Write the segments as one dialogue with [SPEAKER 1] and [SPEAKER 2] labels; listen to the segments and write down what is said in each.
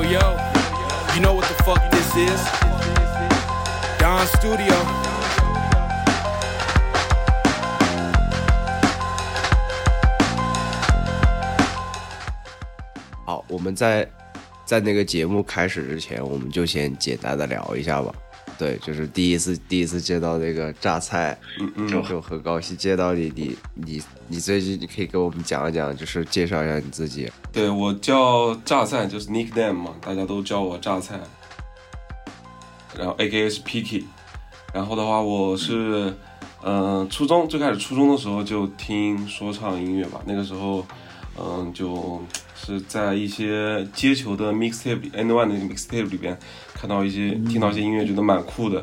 [SPEAKER 1] Yo, yo, you know what the fuck this is? Don Studio.
[SPEAKER 2] 好，我们在在那个节目开始之前，我们就先简单的聊一下吧。对，就是第一次第一次见到那个榨菜，嗯嗯就很高兴见到你。你你你最近你可以给我们讲一讲，就是介绍一下你自己。
[SPEAKER 3] 对我叫榨菜，就是 nickname 嘛，大家都叫我榨菜。然后 A K A 是 Picky。然后的话，我是嗯，初中最开始初中的时候就听说唱音乐吧，那个时候嗯就是在一些街球的 mixtape N One 的 mixtape 里边。看到一些，听到一些音乐，觉得蛮酷的，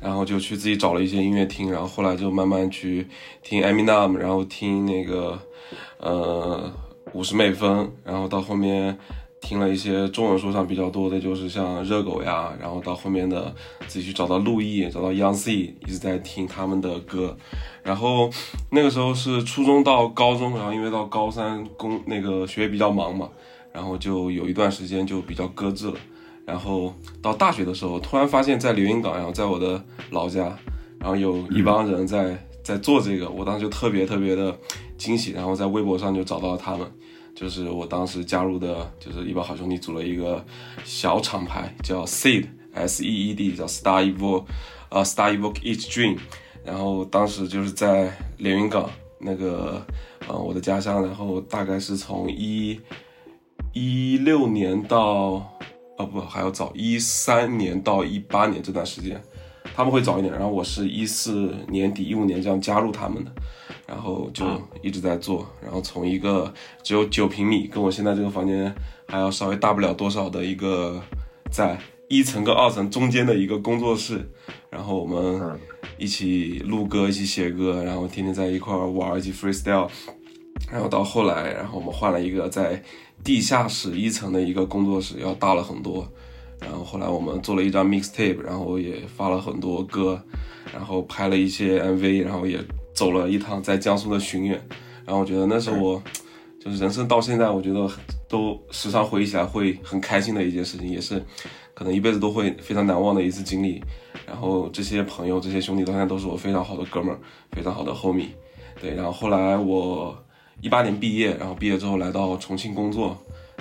[SPEAKER 3] 然后就去自己找了一些音乐听，然后后来就慢慢去听 Eminem，然后听那个呃五十美分，然后到后面听了一些中文说唱比较多的，就是像热狗呀，然后到后面的自己去找到陆毅，找到 Young C，一直在听他们的歌，然后那个时候是初中到高中，然后因为到高三工那个学业比较忙嘛，然后就有一段时间就比较搁置了。然后到大学的时候，突然发现，在连云港，然后在我的老家，然后有一帮人在在做这个，我当时就特别特别的惊喜。然后在微博上就找到了他们，就是我当时加入的，就是一帮好兄弟组了一个小厂牌，叫 Seed S E E D，叫 Star Evoke，呃，Star Evoke Each Dream。然后当时就是在连云港那个，呃，我的家乡。然后大概是从一一六年到。哦不，还要早一三年到一八年这段时间，他们会早一点。然后我是一四年底一五年这样加入他们的，然后就一直在做。然后从一个只有九平米，跟我现在这个房间还要稍微大不了多少的一个，在一层跟二层中间的一个工作室，然后我们一起录歌，一起写歌，然后天天在一块玩，一起 freestyle。然后到后来，然后我们换了一个在。地下室一层的一个工作室要大了很多，然后后来我们做了一张 mixtape，然后也发了很多歌，然后拍了一些 MV，然后也走了一趟在江苏的巡演，然后我觉得那是我就是人生到现在我觉得都时常回忆起来会很开心的一件事情，也是可能一辈子都会非常难忘的一次经历。然后这些朋友这些兄弟到现在都是我非常好的哥们儿，非常好的 homie。对，然后后来我。一八年毕业，然后毕业之后来到重庆工作，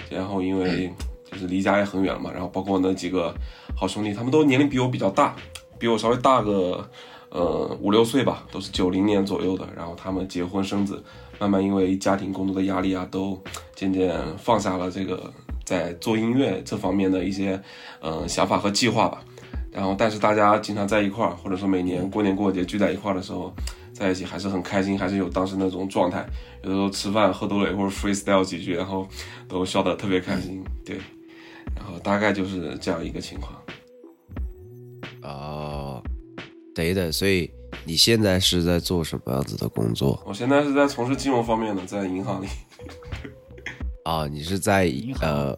[SPEAKER 3] 然后因为就是离家也很远嘛，然后包括那几个好兄弟，他们都年龄比我比较大，比我稍微大个呃五六岁吧，都是九零年左右的，然后他们结婚生子，慢慢因为家庭工作的压力啊，都渐渐放下了这个在做音乐这方面的一些嗯想法和计划吧，然后但是大家经常在一块儿，或者说每年过年过节聚在一块儿的时候。在一起还是很开心，还是有当时那种状态。有的时候吃饭喝多了，或者 freestyle 几句，然后都笑得特别开心。对，然后大概就是这样一个情况。
[SPEAKER 2] 啊，对的。所以你现在是在做什么样子的工作？
[SPEAKER 3] 我现在是在从事金融方面的，在银行里。
[SPEAKER 2] 啊，你是在
[SPEAKER 4] 银行？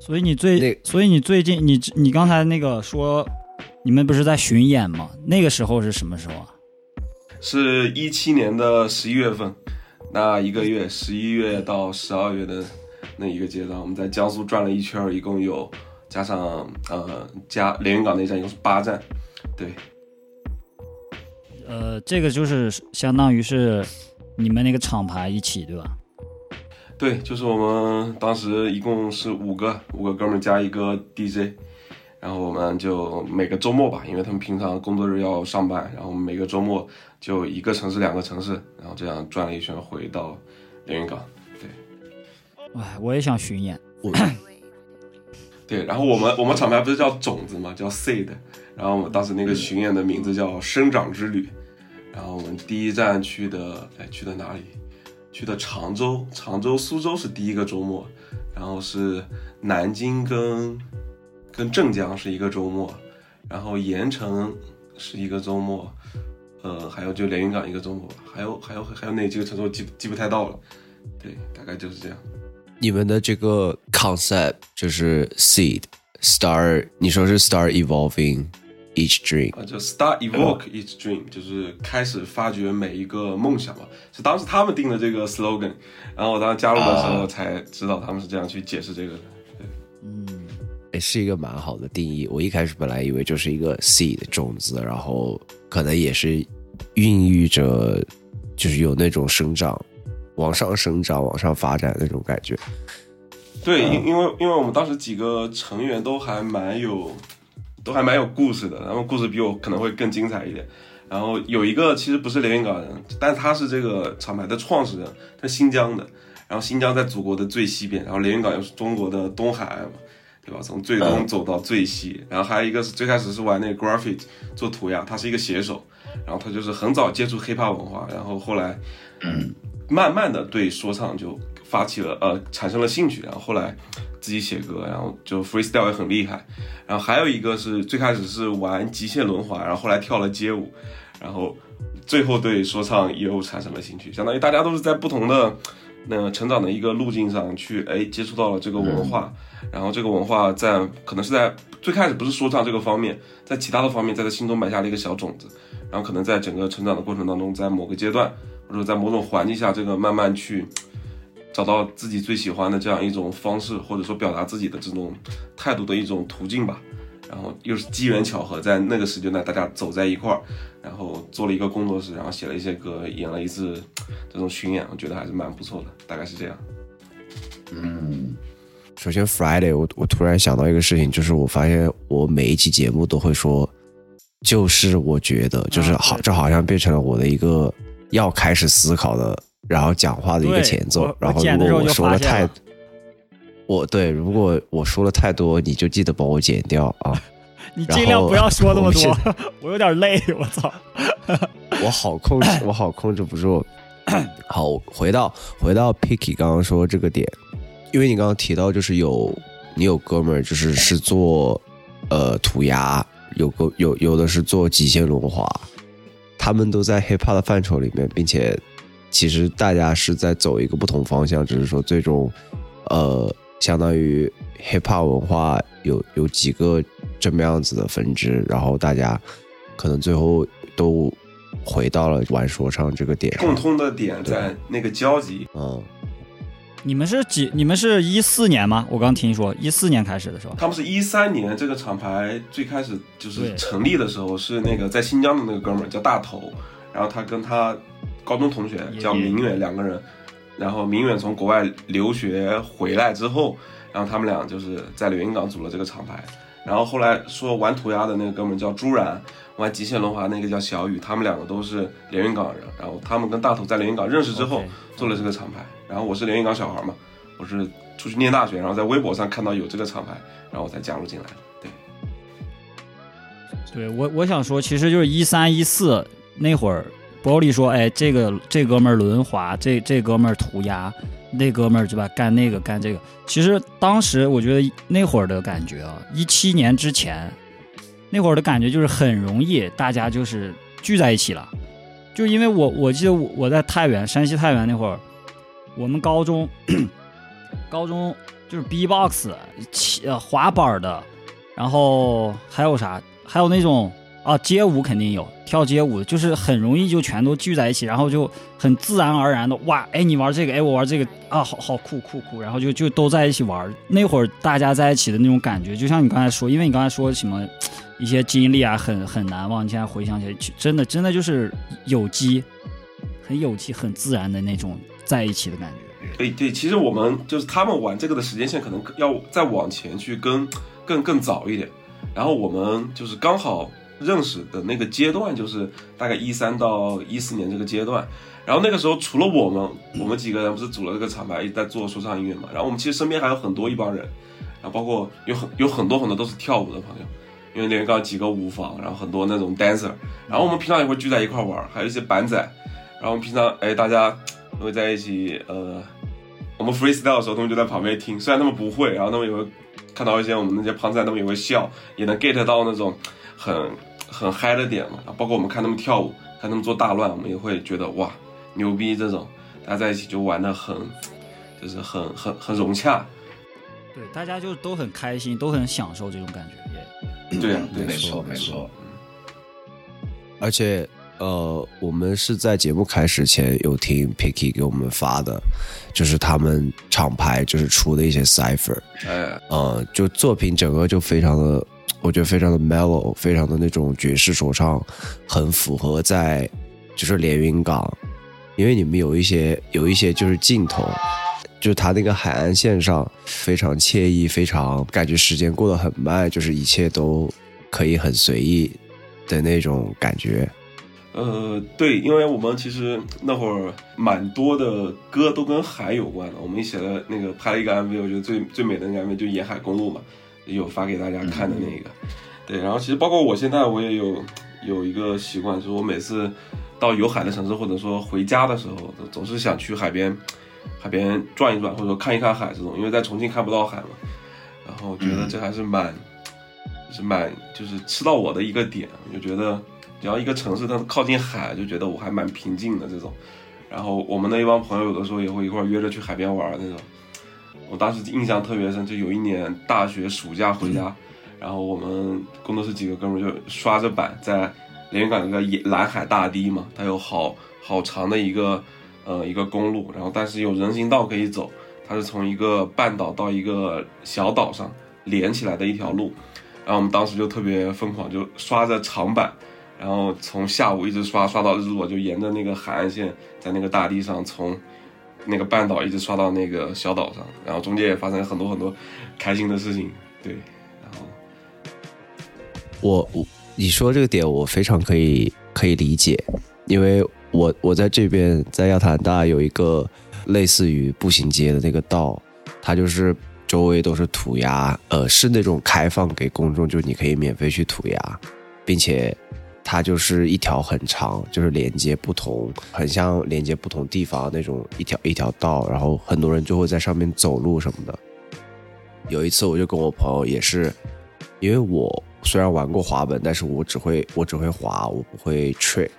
[SPEAKER 4] 所以你最，所以你最近，你你刚才那个说，你们不是在巡演吗？那个时候是什么时候啊？
[SPEAKER 3] 是一七年的十一月份，那一个月十一月到十二月的那一个阶段，我们在江苏转了一圈，一共有加上呃加连云港那站，一共是八站，对。
[SPEAKER 4] 呃，这个就是相当于是你们那个厂牌一起对吧？
[SPEAKER 3] 对，就是我们当时一共是五个五个哥们加一个 DJ。然后我们就每个周末吧，因为他们平常工作日要上班，然后每个周末就一个城市、两个城市，然后这样转了一圈回到连云港。对，
[SPEAKER 4] 哎，我也想巡演。
[SPEAKER 3] 对，然后我们我们厂牌不是叫种子嘛，叫 Seed，然后我们当时那个巡演的名字叫生长之旅。然后我们第一站去的，哎，去的哪里？去的常州，常州、苏州是第一个周末，然后是南京跟。跟镇江是一个周末，然后盐城是一个周末，呃，还有就连云港一个周末，还有还有还有哪几个城市我记记不太到了，对，大概就是这样。
[SPEAKER 2] 你们的这个 concept 就是 seed star，你说是 star evolving each dream
[SPEAKER 3] 啊，就 start evoke each dream，就是开始发掘每一个梦想嘛，是当时他们定的这个 slogan，然后我当时加入的时候才知道他们是这样去解释这个的。
[SPEAKER 4] 嗯。
[SPEAKER 2] 是一个蛮好的定义。我一开始本来以为就是一个 seed 种子，然后可能也是孕育着，就是有那种生长、往上生长、往上发展那种感觉。
[SPEAKER 3] 对，因因为因为我们当时几个成员都还蛮有，都还蛮有故事的，然后故事比我可能会更精彩一点。然后有一个其实不是连云港人，但他是这个厂牌的创始人，他新疆的。然后新疆在祖国的最西边，然后连云港又是中国的东海岸嘛，对吧？从最东走到最西。然后还有一个是最开始是玩那个 graffiti 做涂鸦，他是一个写手，然后他就是很早接触 hiphop 文化，然后后来，嗯，慢慢的对说唱就发起了呃产生了兴趣，然后后来自己写歌，然后就 freestyle 也很厉害。然后还有一个是最开始是玩极限轮滑，然后后来跳了街舞，然后最后对说唱又产生了兴趣，相当于大家都是在不同的。那个成长的一个路径上去，哎，接触到了这个文化，然后这个文化在可能是在最开始不是说唱这个方面，在其他的方面，在他心中埋下了一个小种子，然后可能在整个成长的过程当中，在某个阶段或者在某种环境下，这个慢慢去找到自己最喜欢的这样一种方式，或者说表达自己的这种态度的一种途径吧。然后又是机缘巧合，在那个时间段大家走在一块儿，然后做了一个工作室，然后写了一些歌，演了一次这种巡演，我觉得还是蛮不错的，大概是这样。
[SPEAKER 2] 嗯，首先 Friday，我我突然想到一个事情，就是我发现我每一期节目都会说，就是我觉得，就是好，这好像变成了我的一个要开始思考的，然后讲话的一个前奏。然后如果我说了太。我对，如果我说了太多，你就记得帮我剪掉啊！
[SPEAKER 4] 你尽量不要说那么多，我有点累，我操！
[SPEAKER 2] 我好控制，我好控制不住。好，回到回到 Picky 刚刚说这个点，因为你刚刚提到就是有你有哥们儿就是是做呃涂鸦，有个有有的是做极限轮滑，他们都在 hiphop 的范畴里面，并且其实大家是在走一个不同方向，只是说最终呃。相当于 hiphop 文化有有几个这么样子的分支，然后大家可能最后都回到了玩说唱这个点
[SPEAKER 3] 共通的点在那个交集。
[SPEAKER 2] 嗯，
[SPEAKER 4] 你们是几？你们是一四年吗？我刚听说一四年开始的时候？
[SPEAKER 3] 他们是一三年这个厂牌最开始就是成立的时候是那个在新疆的那个哥们儿叫大头，然后他跟他高中同学叫明远两个人。然后明远从国外留学回来之后，然后他们俩就是在连云港组了这个厂牌。然后后来说玩涂鸦的那个哥们叫朱然，玩极限轮滑那个叫小雨，他们两个都是连云港人。然后他们跟大头在连云港认识之后做了这个厂牌。然后我是连云港小孩嘛，我是出去念大学，然后在微博上看到有这个厂牌，然后我才加入进来的。对，
[SPEAKER 4] 对我我想说，其实就是一三一四那会儿。玻璃说：“哎，这个这哥们儿轮滑，这这哥们儿涂鸦，那哥们儿对吧？干那个干这个。其实当时我觉得那会儿的感觉啊，一七年之前，那会儿的感觉就是很容易，大家就是聚在一起了。就因为我我记得我我在太原，山西太原那会儿，我们高中 高中就是 B-box 呃滑板的，然后还有啥？还有那种。”啊，街舞肯定有，跳街舞就是很容易就全都聚在一起，然后就很自然而然的哇，哎你玩这个，哎我玩这个啊，好好酷酷酷，然后就就都在一起玩。那会儿大家在一起的那种感觉，就像你刚才说，因为你刚才说什么一些经历啊，很很难忘。你现在回想起来，真的真的就是有机，很有机，很自然的那种在一起的感觉。
[SPEAKER 3] 对对，其实我们就是他们玩这个的时间线可能要再往前去跟更更早一点，然后我们就是刚好。认识的那个阶段就是大概一三到一四年这个阶段，然后那个时候除了我们，我们几个人不是组了这个厂牌，一直在做说唱音乐嘛。然后我们其实身边还有很多一帮人，然后包括有很有很多很多都是跳舞的朋友，因为连云港几个舞房，然后很多那种 dancer，然后我们平常也会聚在一块玩，还有一些板仔，然后我们平常哎大家会在一起，呃，我们 freestyle 的时候，他们就在旁边听，虽然他们不会，然后他们也会看到一些我们那些胖仔，他们也会笑，也能 get 到那种很。很嗨的点嘛，包括我们看他们跳舞，看他们做大乱，我们也会觉得哇牛逼！这种大家在一起就玩的很，就是很很很融洽。
[SPEAKER 4] 对，大家就都很开心，都很享受这种感觉。
[SPEAKER 3] 对呀，对，
[SPEAKER 5] 没错没错。
[SPEAKER 2] 而且呃，我们是在节目开始前有听 Picky 给我们发的，就是他们厂牌就是出的一些 cipher，
[SPEAKER 3] 哎，
[SPEAKER 2] 呃，就作品整个就非常的，我觉得非常的 mellow，非常的那种爵士说唱，很符合在就是连云港，因为你们有一些有一些就是镜头，就是它那个海岸线上非常惬意，非常感觉时间过得很慢，就是一切都可以很随意的那种感觉。
[SPEAKER 3] 呃，对，因为我们其实那会儿蛮多的歌都跟海有关的，我们写了那个拍了一个 MV，我觉得最最美的那个 MV 就沿海公路嘛，有发给大家看的那个。对，然后其实包括我现在我也有有一个习惯，就是我每次到有海的城市或者说回家的时候，总是想去海边海边转一转，或者说看一看海这种，因为在重庆看不到海嘛。然后觉得这还是蛮，就是蛮就是吃到我的一个点，我就觉得。只要一个城市它靠近海，就觉得我还蛮平静的这种。然后我们那一帮朋友有的时候也会一块约着去海边玩那种。我当时印象特别深，就有一年大学暑假回家，然后我们工作室几个哥们就刷着板在连云港那个蓝海大堤嘛，它有好好长的一个呃一个公路，然后但是有人行道可以走，它是从一个半岛到一个小岛上连起来的一条路。然后我们当时就特别疯狂，就刷着长板。然后从下午一直刷刷到日落，就沿着那个海岸线，在那个大地上，从那个半岛一直刷到那个小岛上，然后中间也发生很多很多开心的事情。对，然后
[SPEAKER 2] 我我你说这个点我非常可以可以理解，因为我我在这边在亚特兰大有一个类似于步行街的那个道，它就是周围都是涂鸦，呃，是那种开放给公众，就是你可以免费去涂鸦，并且。它就是一条很长，就是连接不同，很像连接不同地方那种一条一条道，然后很多人就会在上面走路什么的。有一次我就跟我朋友也是，因为我虽然玩过滑板，但是我只会我只会滑，我不会 trick。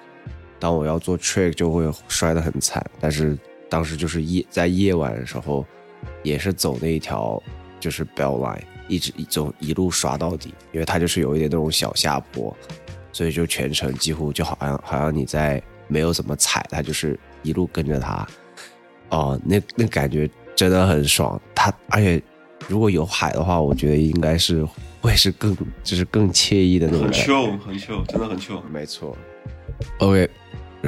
[SPEAKER 2] 当我要做 trick 就会摔得很惨。但是当时就是夜在夜晚的时候，也是走那一条就是 bell line，一直一走一路刷到底，因为它就是有一点那种小下坡。所以就全程几乎就好像好像你在没有怎么踩，它就是一路跟着它，哦，那那感觉真的很爽。它而且如果有海的话，我觉得应该是会是更就是更惬意的那种。
[SPEAKER 3] 很 chill，很 chill，真的很 chill。
[SPEAKER 2] 没错。OK，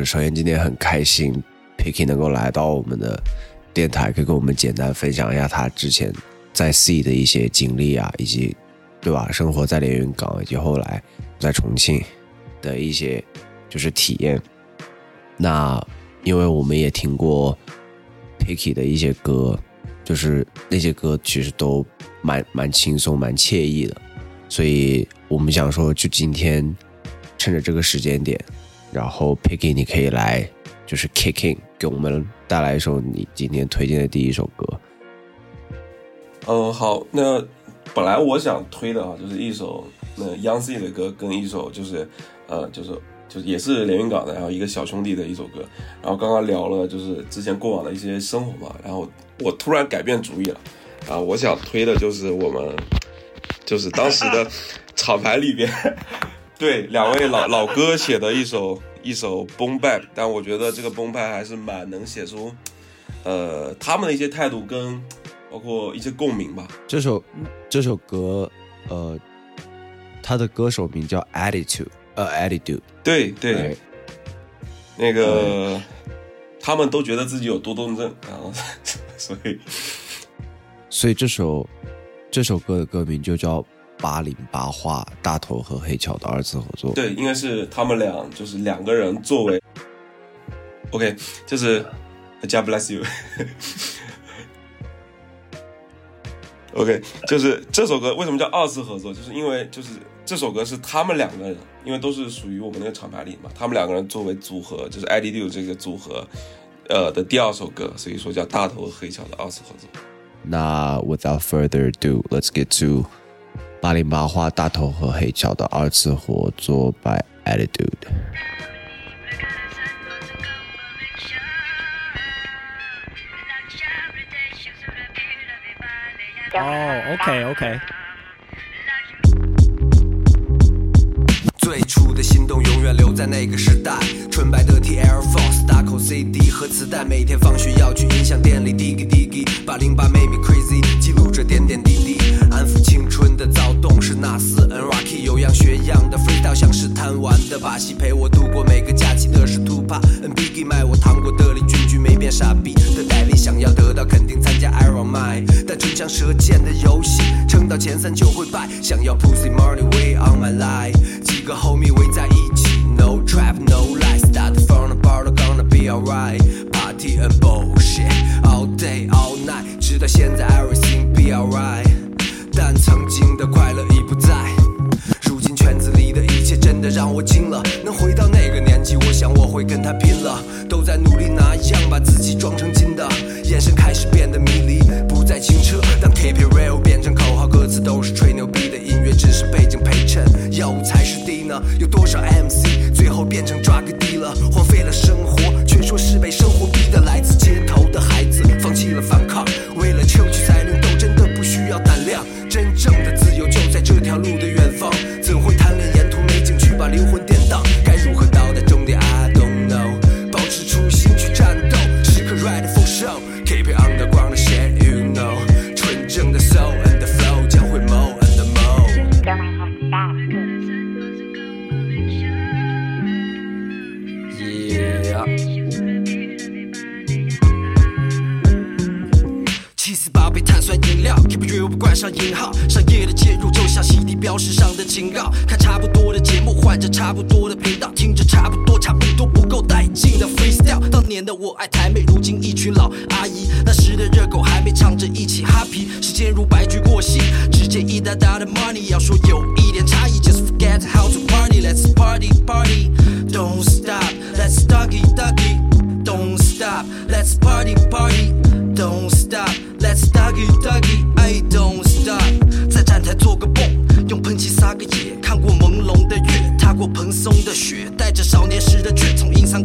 [SPEAKER 2] 首先今天很开心，Picky 能够来到我们的电台，可以跟我们简单分享一下他之前在 C 的一些经历啊，以及对吧，生活在连云港以及后来。在重庆的一些就是体验，那因为我们也听过 Picky 的一些歌，就是那些歌其实都蛮蛮轻松、蛮惬意的，所以我们想说，就今天趁着这个时间点，然后 Picky 你可以来就是 Kicking 给我们带来一首你今天推荐的第一首歌。
[SPEAKER 3] 嗯，好，那本来我想推的啊，就是一首。那 Young C 的歌跟一首就是，呃，就是就是也是连云港的，然后一个小兄弟的一首歌，然后刚刚聊了就是之前过往的一些生活嘛，然后我突然改变主意了，啊，我想推的就是我们就是当时的 厂牌里边，对两位老老哥写的一首一首崩败，但我觉得这个崩败还是蛮能写出，呃，他们的一些态度跟包括一些共鸣吧。
[SPEAKER 2] 这首这首歌，呃。他的歌手名叫 Attitude，呃，Attitude，
[SPEAKER 3] 对对，那个他们都觉得自己有多动症，然后 所以。
[SPEAKER 2] 所以这首这首歌的歌名就叫八零八画大头和黑巧的二次合作，
[SPEAKER 3] 对，应该是他们俩就是两个人作为，OK，就是 God bless you。OK，就是 这首歌为什么叫二次合作？就是因为就是这首歌是他们两个人，因为都是属于我们那个厂牌里嘛，他们两个人作为组合，就是 ID 六这个组合，呃的第二首歌，所以说叫大头和黑巧的二次合作。
[SPEAKER 2] 那 Without further ado，let's get to 八零八花大头和黑巧的二次合作 by Attitude。
[SPEAKER 4] 哦，OK OK。
[SPEAKER 5] 最初的心动永远留在那个时代，纯白的 T Air Force，打口 CD 和磁带，每天放学要去音响店里滴滴滴。滴，把零八 make me crazy，记录着点点滴滴，安抚青春的躁动是纳斯 N Rocky，有样学样的 freestyle 像是贪玩的把戏，陪我度过每个假期的是 Tupac N Biggie，卖我糖果的李俊没变傻逼的代理，想要得到肯定参加 Iron Man，但唇枪舌剑的游戏，撑到前三就会败，想要 pussy money way on my life，几个 homie 围在一起，no trap no lie，start from the bottom gonna be alright，party and bullshit all day all night，直到现在 everything be alright，但曾经的快乐已不在。如今圈子里的一切真的让我惊了，能回到那我想我会跟他拼了。都在努力拿样把自己装成金的，眼神开始变得迷离，不再清澈。当 Keep it real 变成口号，歌词都是吹牛逼的，音乐只是背景陪衬，药物才是 D 呢。有多少 MC 最后变成 drug dealer，荒废了生活，却说是被生活逼的。来自街头的孩子放弃了反抗，为了争取才能斗，真的不需要胆量。真正的自由就在这条路的上引号，商业的介入就像洗涤标识上的警告，看差不多的节目，换着差不多的频道，听着差不多差不多不够带劲的 freestyle。当年的我爱台妹，如今一群老阿姨，那时的热狗还没唱着一起哈皮，时间如白驹过隙，直接一大大的 money，要说有一点差异，just forget how to party，let's party party，don't stop，let's doggy doggy。Don't stop, let's party party，Don't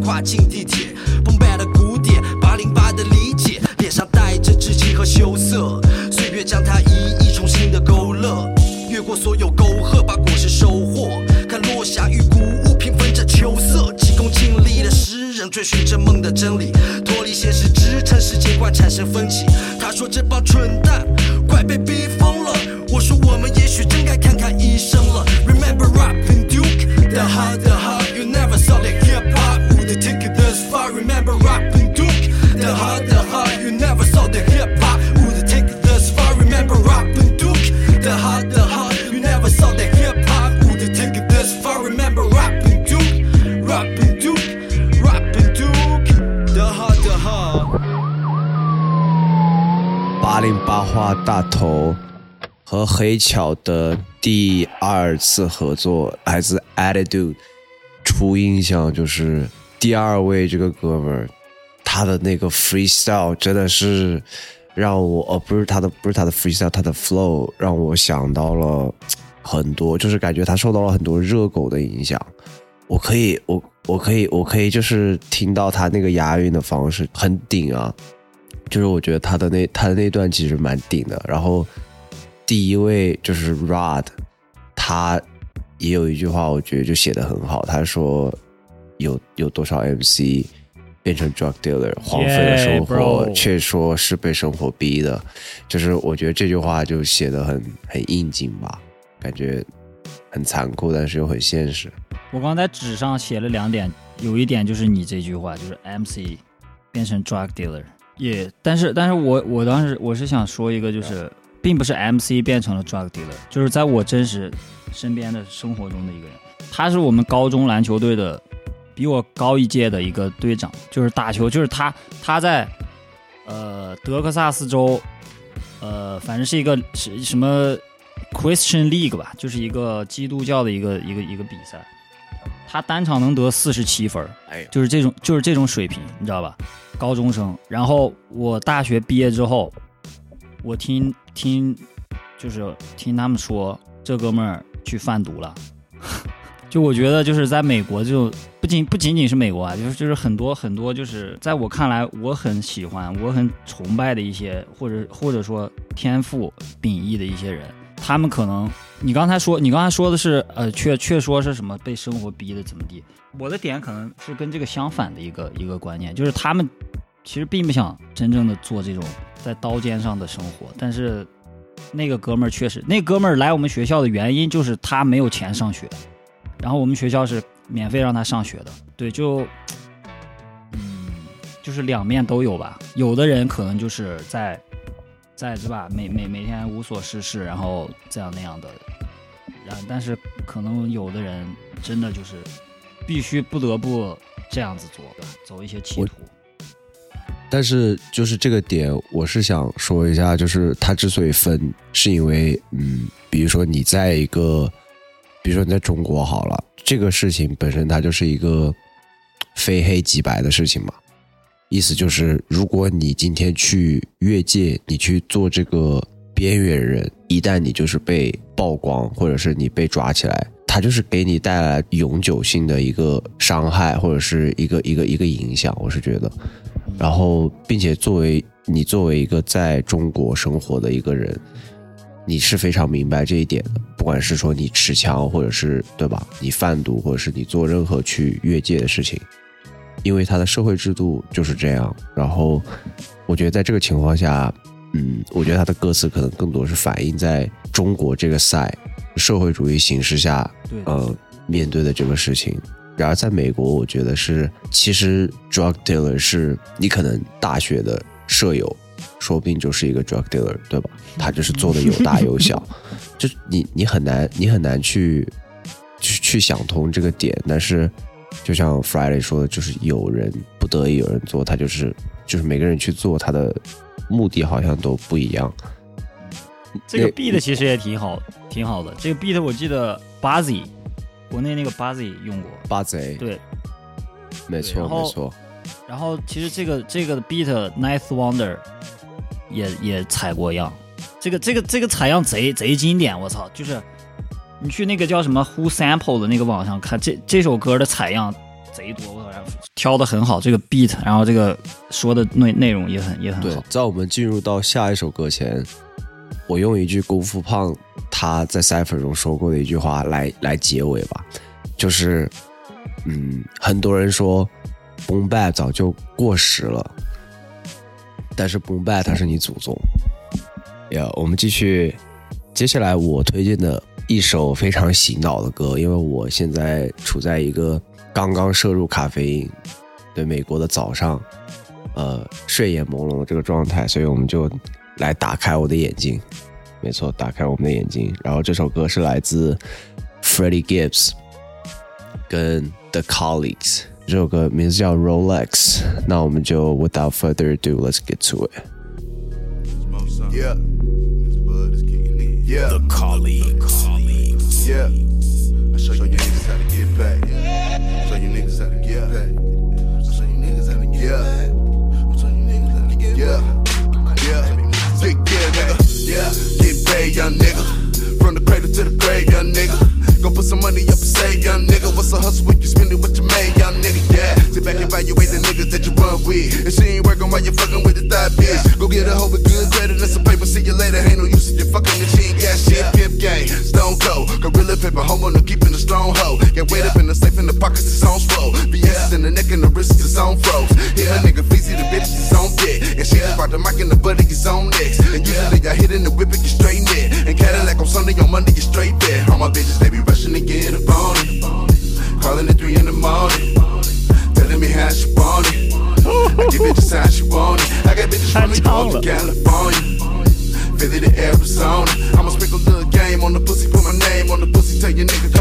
[SPEAKER 5] 跨进地铁，崩败的鼓点，八零八的理解，脸上带着稚气和羞涩，岁月将它一一重新的勾勒，越过所有沟壑，把果实收获，看落霞与谷物平分着秋色，急功近利的诗人追寻着梦的真理，脱离现实，支撑世界观产生分歧。他说这帮蠢蛋快被逼疯了，我说我们也许真该看看医生了。Remember rap and Duke, the hard, the hard,
[SPEAKER 2] 八零八画大头和黑巧的第二次合作来自 Attitude，初印象就是第二位这个哥们儿，他的那个 freestyle 真的是让我，哦，不是他的，不是他的 freestyle，他的 flow 让我想到了很多，就是感觉他受到了很多热狗的影响。我可以，我我可以，我可以就是听到他那个押韵的方式很顶啊，就是我觉得他的那他的那段其实蛮顶的。然后第一位就是 Rod，他也有一句话，我觉得就写的很好。他说有有多少 MC 变成 drug dealer，荒废了生活却说是被生活逼的。就是我觉得这句话就写的很很应景吧，感觉很残酷，但是又很现实。
[SPEAKER 4] 我刚才纸上写了两点，有一点就是你这句话，就是 MC 变成 drug dealer，也、但是但是我我当时我是想说一个，就是并不是 MC 变成了 drug dealer，就是在我真实身边的生活中的一个人，他是我们高中篮球队的，比我高一届的一个队长，就是打球，就是他他在呃德克萨斯州，呃反正是一个是什么 Christian League 吧，就是一个基督教的一个一个一个比赛。他单场能得四十七分儿，
[SPEAKER 2] 哎
[SPEAKER 4] 就是这种就是这种水平，你知道吧？高中生。然后我大学毕业之后，我听听就是听他们说，这哥们儿去贩毒了。就我觉得就是在美国，就不仅不仅仅是美国啊，就是就是很多很多，就是在我看来，我很喜欢、我很崇拜的一些，或者或者说天赋秉异的一些人，他们可能，你刚才说，你刚才说的是，呃，却却说是什么被生活逼的怎么地？我的点可能是跟这个相反的一个一个观念，就是他们其实并不想真正的做这种在刀尖上的生活，但是那个哥们儿确实，那哥们儿来我们学校的原因就是他没有钱上学，然后我们学校是免费让他上学的，对，就，嗯，就是两面都有吧。有的人可能就是在在是吧，每每每天无所事事，然后这样那样的，然但是可能有的人真的就是必须不得不这样子做，对吧？走一些歧途。
[SPEAKER 2] 但是就是这个点，我是想说一下，就是他之所以分，是因为嗯，比如说你在一个，比如说你在中国好了，这个事情本身它就是一个非黑即白的事情嘛。意思就是，如果你今天去越界，你去做这个边缘人，一旦你就是被曝光，或者是你被抓起来，它就是给你带来永久性的一个伤害，或者是一个一个一个影响。我是觉得，然后，并且作为你作为一个在中国生活的一个人，你是非常明白这一点的。不管是说你持枪，或者是对吧，你贩毒，或者是你做任何去越界的事情，因为它的社会制度就是这样。然后，我觉得在这个情况下，嗯，我觉得他的歌词可能更多是反映在中国这个赛社会主义形势下，
[SPEAKER 4] 对
[SPEAKER 2] 呃，面对的这个事情。然而，在美国，我觉得是，其实 drug dealer 是你可能大学的舍友，说不定就是一个 drug dealer，对吧？他就是做的有大有小，就你你很难你很难去去去想通这个点。但是，就像 Friday 说的，就是有人不得已有人做，他就是就是每个人去做，他的目的好像都不一样。
[SPEAKER 4] 这个 beat 其实也挺好，挺好的。这个 beat 我记得 Buzzy，国内那个 Buzzy 用过。
[SPEAKER 2] 八贼，
[SPEAKER 4] 对，
[SPEAKER 2] 没错没错，
[SPEAKER 4] 然后其实这个这个 beat Ninth Wonder 也也采过样，这个这个这个采样贼贼经典，我操！就是你去那个叫什么 Who Sample 的那个网上看，这这首歌的采样贼多，我操！然后挑的很好，这个 beat，然后这个说的内内容也很也很好。，
[SPEAKER 2] 在我们进入到下一首歌前，我用一句功夫胖他在 cipher 中说过的一句话来来结尾吧，就是，嗯，很多人说 boom bap 早就过时了，但是 boom bap 它是你祖宗。呀、我们继续，接下来我推荐的一首非常洗脑的歌，因为我现在处在一个刚刚摄入咖啡因的美国的早上，呃，睡眼朦胧的这个状态，所以我们就来打开我的眼睛。没错，打开我们的眼睛。然后这首歌是来自 Freddie Gibbs 跟 The Colleagues，这首歌名字叫 Rolex。那我们就 Without further ado，let's get to it。
[SPEAKER 6] Yeah. Yeah. The colleagues. Yeah. I show you niggas how to get paid. Show you niggas how to get paid. I show you niggas how to get paid. I show you niggas how to get paid. Yeah. Yeah. Big yeah, nigga. Yeah. Get paid, young nigga. From the cradle to the grave, young nigga. Go put some money up and save, young nigga. What's a hustle when you spend it what you made, young nigga? Yeah. Sit back and evaluate the niggas that you run with. If she ain't working while you fucking with the thigh bitch, go get a hoe with good credit and some paper. See you later. Ain't no use if you fucking if she ain't got shit. Pimp game, stone cold. Paper, homo, no keeping a strong hoe. Get weight up in the safe in the pockets, it's on slow. VS in the neck and the wrist, it's on froze. Hit a nigga feezy, the bitch is on dick. And she just brought the mic and the buddy is on next. And usually I hit in the whip and get straight net. And Cadillac on Sunday, on Monday, you straight there. All my bitches, they be rushing to get up on it. Calling at three in the morning. Telling me how she want it. I give bitches how she want it. I got bitches from New York to California. Philly to Arizona. Tell your nigga,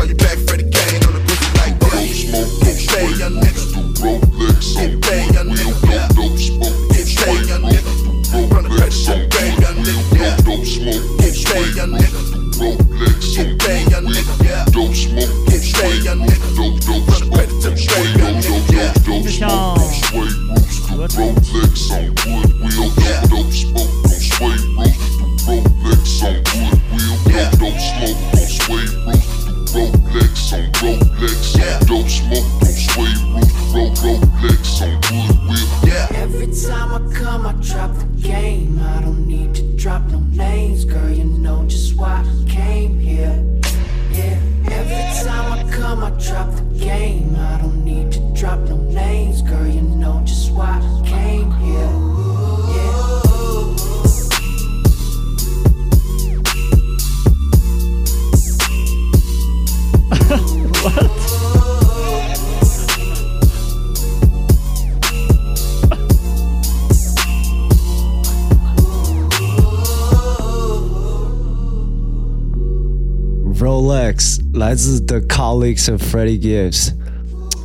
[SPEAKER 2] 来自 The Colleagues of Freddie Gibbs，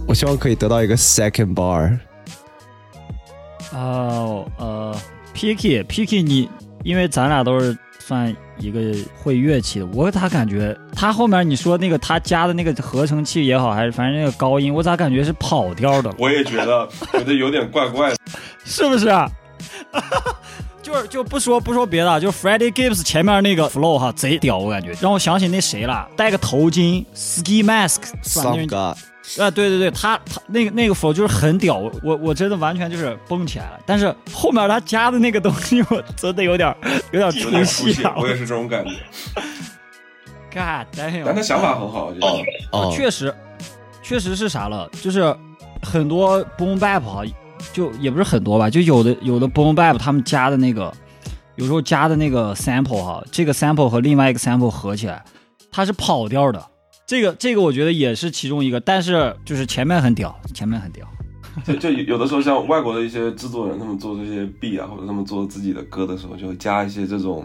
[SPEAKER 2] 我希望可以得到一个 second bar。
[SPEAKER 4] 哦呃，Picky Picky，你因为咱俩都是算一个会乐器的，我咋感觉他后面你说那个他加的那个合成器也好，还是反正那个高音，我咋感觉是跑调的，
[SPEAKER 3] 我也觉得觉得有点怪怪的。
[SPEAKER 4] 是不是？就是就不说不说别的，就 Freddie Gibbs 前面那个 flow 哈，贼屌，我感觉让我想起那谁了，戴个头巾，ski mask，算那
[SPEAKER 2] Some
[SPEAKER 4] 人
[SPEAKER 2] God，
[SPEAKER 4] 啊，对对对，他他那个那个 flow 就是很屌，我我我真的完全就是蹦起来了。但是后面他加的那个东西，我真的有点有点出戏啊！，
[SPEAKER 3] 我也是这种感觉。
[SPEAKER 4] God
[SPEAKER 3] 但
[SPEAKER 4] damn！
[SPEAKER 3] 他想法很好，我觉得。
[SPEAKER 2] 哦，
[SPEAKER 4] 确实，确实是啥了，就是很多 boom bap 啊，就也不是很多吧，就有的有的 boom bap 他们加的那个，有时候加的那个 sample 哈，这个 sample 和另外一个 sample 合起来，它是跑调的。这个这个我觉得也是其中一个，但是就是前面很屌，前面很屌。
[SPEAKER 3] 就就有的时候像外国的一些制作人，他们做这些 B 啊，或者他们做自己的歌的时候，就会加一些这种，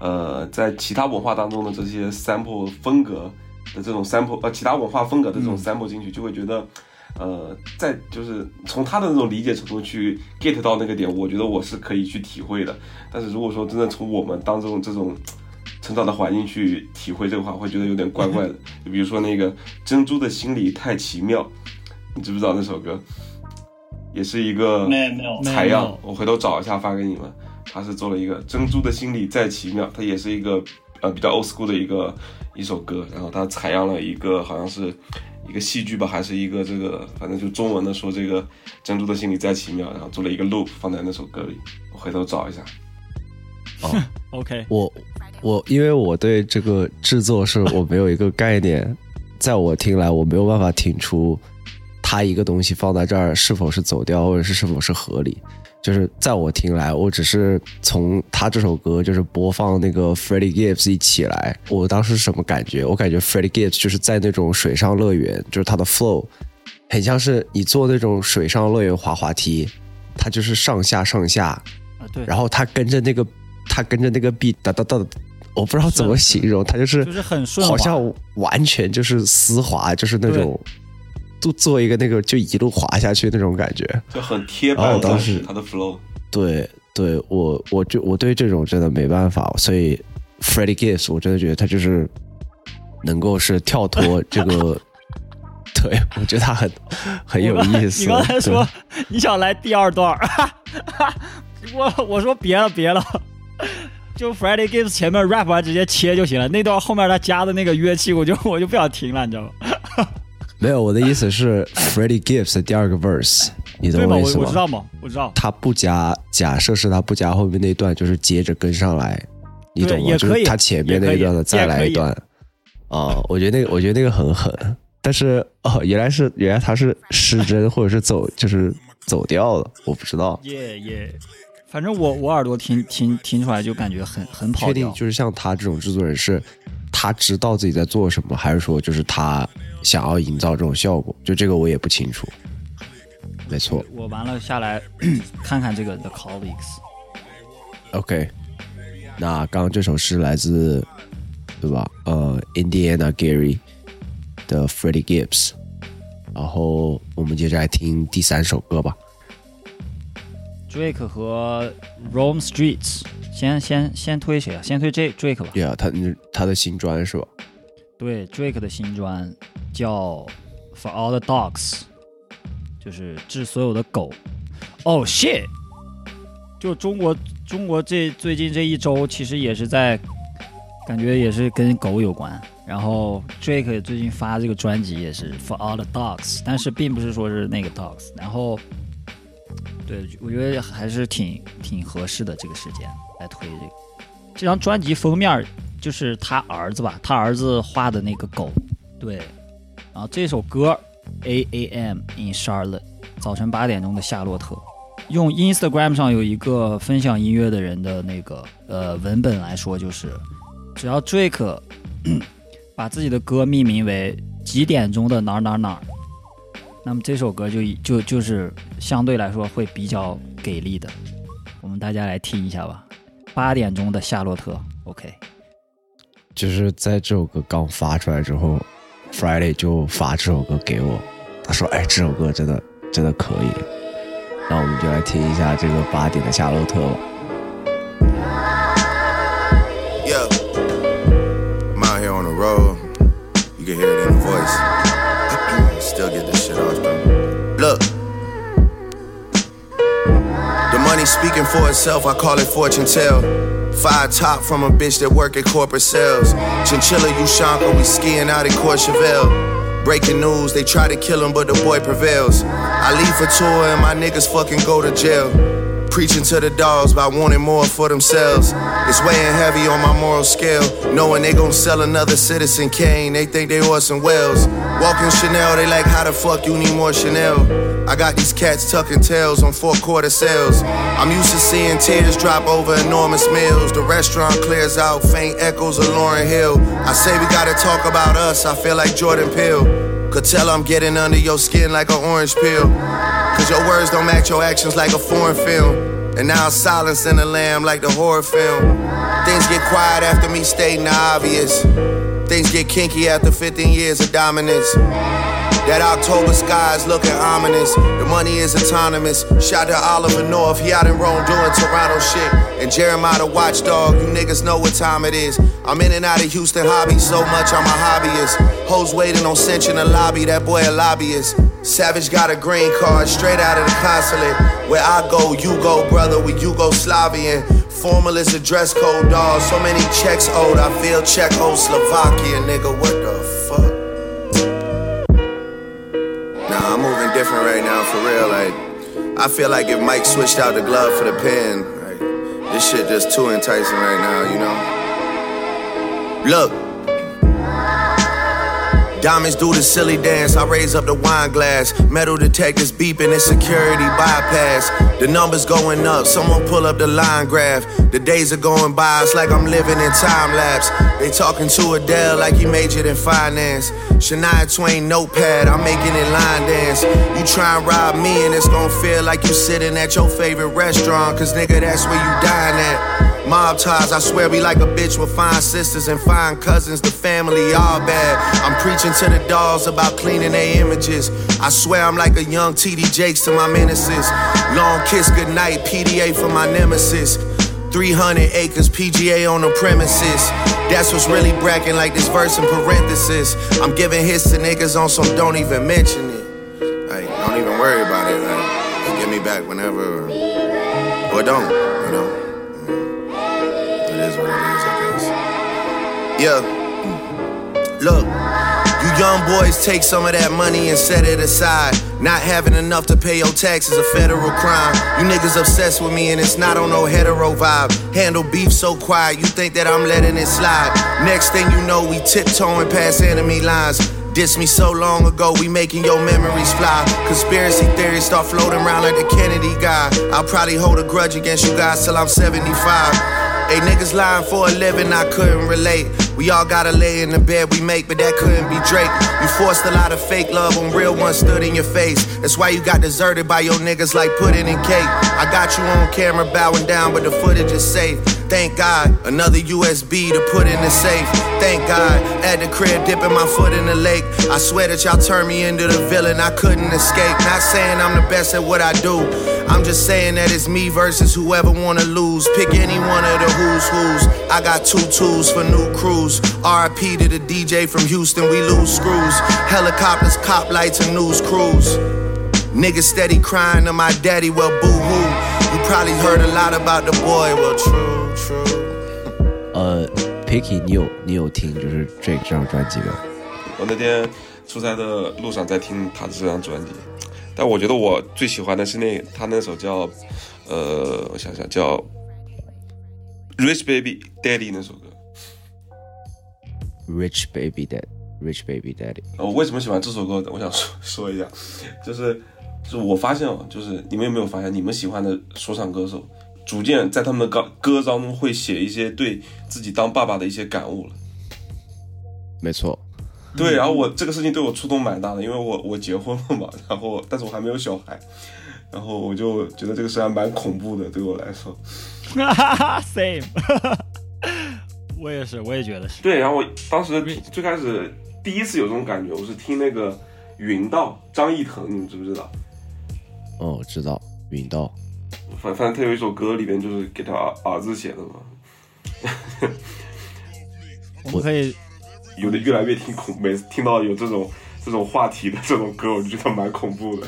[SPEAKER 3] 呃，在其他文化当中的这些 sample 风格的这种 sample，呃，其他文化风格的这种 sample 进去，就会觉得，呃，在就是从他的那种理解程度去 get 到那个点，我觉得我是可以去体会的。但是如果说真的从我们当中这种成长的环境去体会这个话，会觉得有点怪怪的。就比如说那个《珍珠的心理太奇妙》，你知不知道那首歌？也是一个
[SPEAKER 7] 没没有
[SPEAKER 3] 采样，我回头找一下发给你们。他是做了一个《珍珠的心理再奇妙》，它也是一个呃比较 old school 的一个一首歌，然后他采样了一个好像是一个戏剧吧，还是一个这个反正就中文的说这个《珍珠的心理再奇妙》，然后做了一个 loop 放在那首歌里，我回头找一下。
[SPEAKER 4] OK，
[SPEAKER 2] 我我因为我对这个制作是我没有一个概念，在我听来我没有办法听出它一个东西放在这儿是否是走调，或者是是否是合理。就是在我听来，我只是从他这首歌就是播放那个 Freddie Gibbs 一起来，我当时是什么感觉？我感觉 Freddie Gibbs 就是在那种水上乐园，就是他的 flow 很像是你坐那种水上乐园滑滑梯，他就是上下上下，
[SPEAKER 4] 啊对，
[SPEAKER 2] 然后他跟着那个他跟着那个 beat 哒哒哒，我不知道怎么形容，他就是
[SPEAKER 4] 就是很顺
[SPEAKER 2] 好像完全就是丝滑，就是那种就做一个那个就一路滑下去那种感觉。
[SPEAKER 3] 就很贴
[SPEAKER 2] 然后
[SPEAKER 3] 伴
[SPEAKER 2] 我当时
[SPEAKER 3] 他的 flow，
[SPEAKER 2] 对对，我我就我对这种真的没办法，所以 Freddie Gibbs 我真的觉得他就是能够是跳脱这个。对，我觉得他很很有意思。
[SPEAKER 4] 你刚才说你想来第二段儿，我我说别了别了，就 Freddie Gibbs 前面 rap 完直接切就行了，那段后面他加的那个乐器，我就我就不想听了，你知道吗？
[SPEAKER 2] 没有，我的意思是 Freddie Gibbs 的第二个 verse，你懂
[SPEAKER 4] 我？
[SPEAKER 2] 意思吗？
[SPEAKER 4] 我我知道吗？我知道。
[SPEAKER 2] 他不加，假设是他不加后面那段，就是接着跟上来，你懂吗？就是他前面那一段的再来一段。啊、我觉得那个，我觉得那个很狠，但是哦，原来是原来他是失真或者是走就是走调了，我不知道。
[SPEAKER 4] 耶耶，反正我我耳朵听听听出来就感觉很很跑调。
[SPEAKER 2] 确定就是像他这种制作人是，他知道自己在做什么，还是说就是他想要营造这种效果？就这个我也不清楚。没错
[SPEAKER 4] 我完了下来 看看这个 The
[SPEAKER 2] Colleagues，，OK。那刚刚这首是来自对吧？呃，Indiana Gary 的 Freddie Gibbs。然后我们接着来听第三首歌吧。
[SPEAKER 4] Drake 和 Rome Streets，先先先推谁啊？先推 J Drake 吧。
[SPEAKER 2] 对啊，他他的新专是吧？
[SPEAKER 4] 对，Drake 的新专叫 For All the Dogs，就是治所有的狗。哦、shit！就中国中国这最近这一周，其实也是在感觉也是跟狗有关。然后 Drake 最近发这个专辑也是 For All the Dogs，但是并不是说是那个 Dogs。然后，对我觉得还是挺挺合适的这个时间来推这个。这张专辑封面就是他儿子吧，他儿子画的那个狗，对。然后这首歌 A A M in Charlotte，早晨八点钟的夏洛特，用 Instagram 上有一个分享音乐的人的那个呃文本来说，就是只要 Drake 把自己的歌命名为几点钟的哪哪哪，那么这首歌就就就是相对来说会比较给力的。我们大家来听一下吧，八点钟的夏洛特，OK。
[SPEAKER 2] 就是在这首歌刚发出来之后，Friday 就发这首歌给我，他说：“哎，这首歌真的真的可以。”那我们就来听一下这个八点的夏洛特吧。
[SPEAKER 8] Speaking for itself, I call it fortune tell. Five top from a bitch that work at corporate sales. Chinchilla Ushanka, we skiing out in Courchevel. Breaking news, they try to kill him, but the boy prevails. I leave for tour and my niggas fucking go to jail. Preaching to the dogs by wanting more for themselves. It's weighing heavy on my moral scale. Knowing they gon' sell another Citizen Kane, they think they Orson Welles. Walking Chanel, they like, how the fuck you need more Chanel? I got these cats tucking tails on four quarter sales. I'm used to seeing tears drop over enormous meals. The restaurant clears out, faint echoes of Lauren Hill. I say we gotta talk about us, I feel like Jordan Peele. Could tell I'm getting under your skin like an orange peel. Cause your words don't match your actions like a foreign film. And now silence in the lamb like the horror film. Things get quiet after me stating the obvious. Things get kinky after 15 years of dominance. That October sky is looking ominous. The money is autonomous. Shout to Oliver North, he out in Rome doing Toronto shit. And Jeremiah the watchdog, you niggas know what time it is. I'm in and out of Houston hobby so much, I'm a hobbyist. Hoes waiting on cinch in the lobby, that boy a lobbyist. Savage got a green card straight out of the consulate. Where I go, you go, brother, we Yugoslavian. Formal is a dress code, dawg. So many checks owed, I feel Czechoslovakia, nigga. What the fuck? Nah, I'm moving different right now, for real. Like, I feel like if Mike switched out the glove for the pen, like, this shit just too enticing right now, you know? Look. Diamonds do the silly dance. I raise up the wine glass. Metal detectors beeping and security bypass. The numbers going up. Someone pull up the line graph. The days are going by. It's like I'm living in time lapse. They talking to Adele like he majored in finance. Shania Twain notepad. I'm making it line dance. You try and rob me and it's gonna feel like you sitting at your favorite restaurant. Cause nigga, that's where you dine at. Mob ties, I swear we like a bitch with fine sisters and fine cousins. The family all bad. I'm preaching to the dolls about cleaning their images. I swear I'm like a young TD Jakes to my menaces. Long kiss goodnight, PDA for my nemesis. 300 acres, PGA on the premises. That's what's really bracking like this verse in parenthesis. I'm giving hits to niggas on some don't even mention it. Like, don't even worry about it. Like, give me back whenever. Or don't, Yeah. Look, you young boys take some of that money and set it aside. Not having enough to pay your taxes a federal crime. You niggas obsessed with me and it's not on no hetero vibe. Handle beef so quiet, you think that I'm letting it slide. Next thing you know, we tiptoeing past enemy lines. Diss me so long ago, we making your memories fly. Conspiracy theories start floating around like the Kennedy guy. I'll probably hold a grudge against you guys till I'm 75. Hey, niggas lying for a living, I couldn't relate. We all gotta lay in the bed we make, but that couldn't be Drake. You forced a lot of fake love when real ones stood in your face. That's why you got deserted by your niggas like pudding and cake. I got you on camera bowing down, but the footage is safe. Thank God, another USB to put in the safe. Thank God, at the crib dipping my foot in the lake. I swear that y'all turned me into the villain, I couldn't escape. Not saying I'm the best at what I do. I'm just saying that it's me versus whoever wanna lose. Pick any one of the who's who's. I got two tools for new crews RIP to the DJ from Houston, we lose screws. Helicopters, cop lights, and news crews. Niggas steady crying to my daddy, well boo hoo. You probably heard a lot about the boy, well true, true.
[SPEAKER 2] 呃，Picky，你有你有听就是 Drake 这张专辑吗？
[SPEAKER 3] 我那天出差的路上在听他的这张专辑，但我觉得我最喜欢的是那他那首叫，呃，我想想叫《Rich Baby Daddy》那首歌。
[SPEAKER 2] Rich Baby Dad Rich Baby Daddy，
[SPEAKER 3] 呃我为什么喜欢这首歌？我想说说一下，就是就是我发现哦，就是你们有没有发现，你们喜欢的说唱歌手，逐渐在他们的歌歌当中会写一些对自己当爸爸的一些感悟了。
[SPEAKER 2] 没错，
[SPEAKER 3] 对，然后我这个事情对我触动蛮大的，因为我我结婚了嘛，然后但是我还没有小孩，然后我就觉得这个事还蛮恐怖的，对我来说。
[SPEAKER 4] Same，我也是，我也觉得是。
[SPEAKER 3] 对，然后我当时最开始第一次有这种感觉，我是听那个云道张艺腾，你们知不知道？
[SPEAKER 2] 哦，我知道云道，
[SPEAKER 3] 反反正他有一首歌里边就是给他儿儿子写的嘛，
[SPEAKER 4] 我们可以
[SPEAKER 3] 有的越来越听恐，每次听到有这种这种话题的这种歌，我就觉得蛮恐怖的。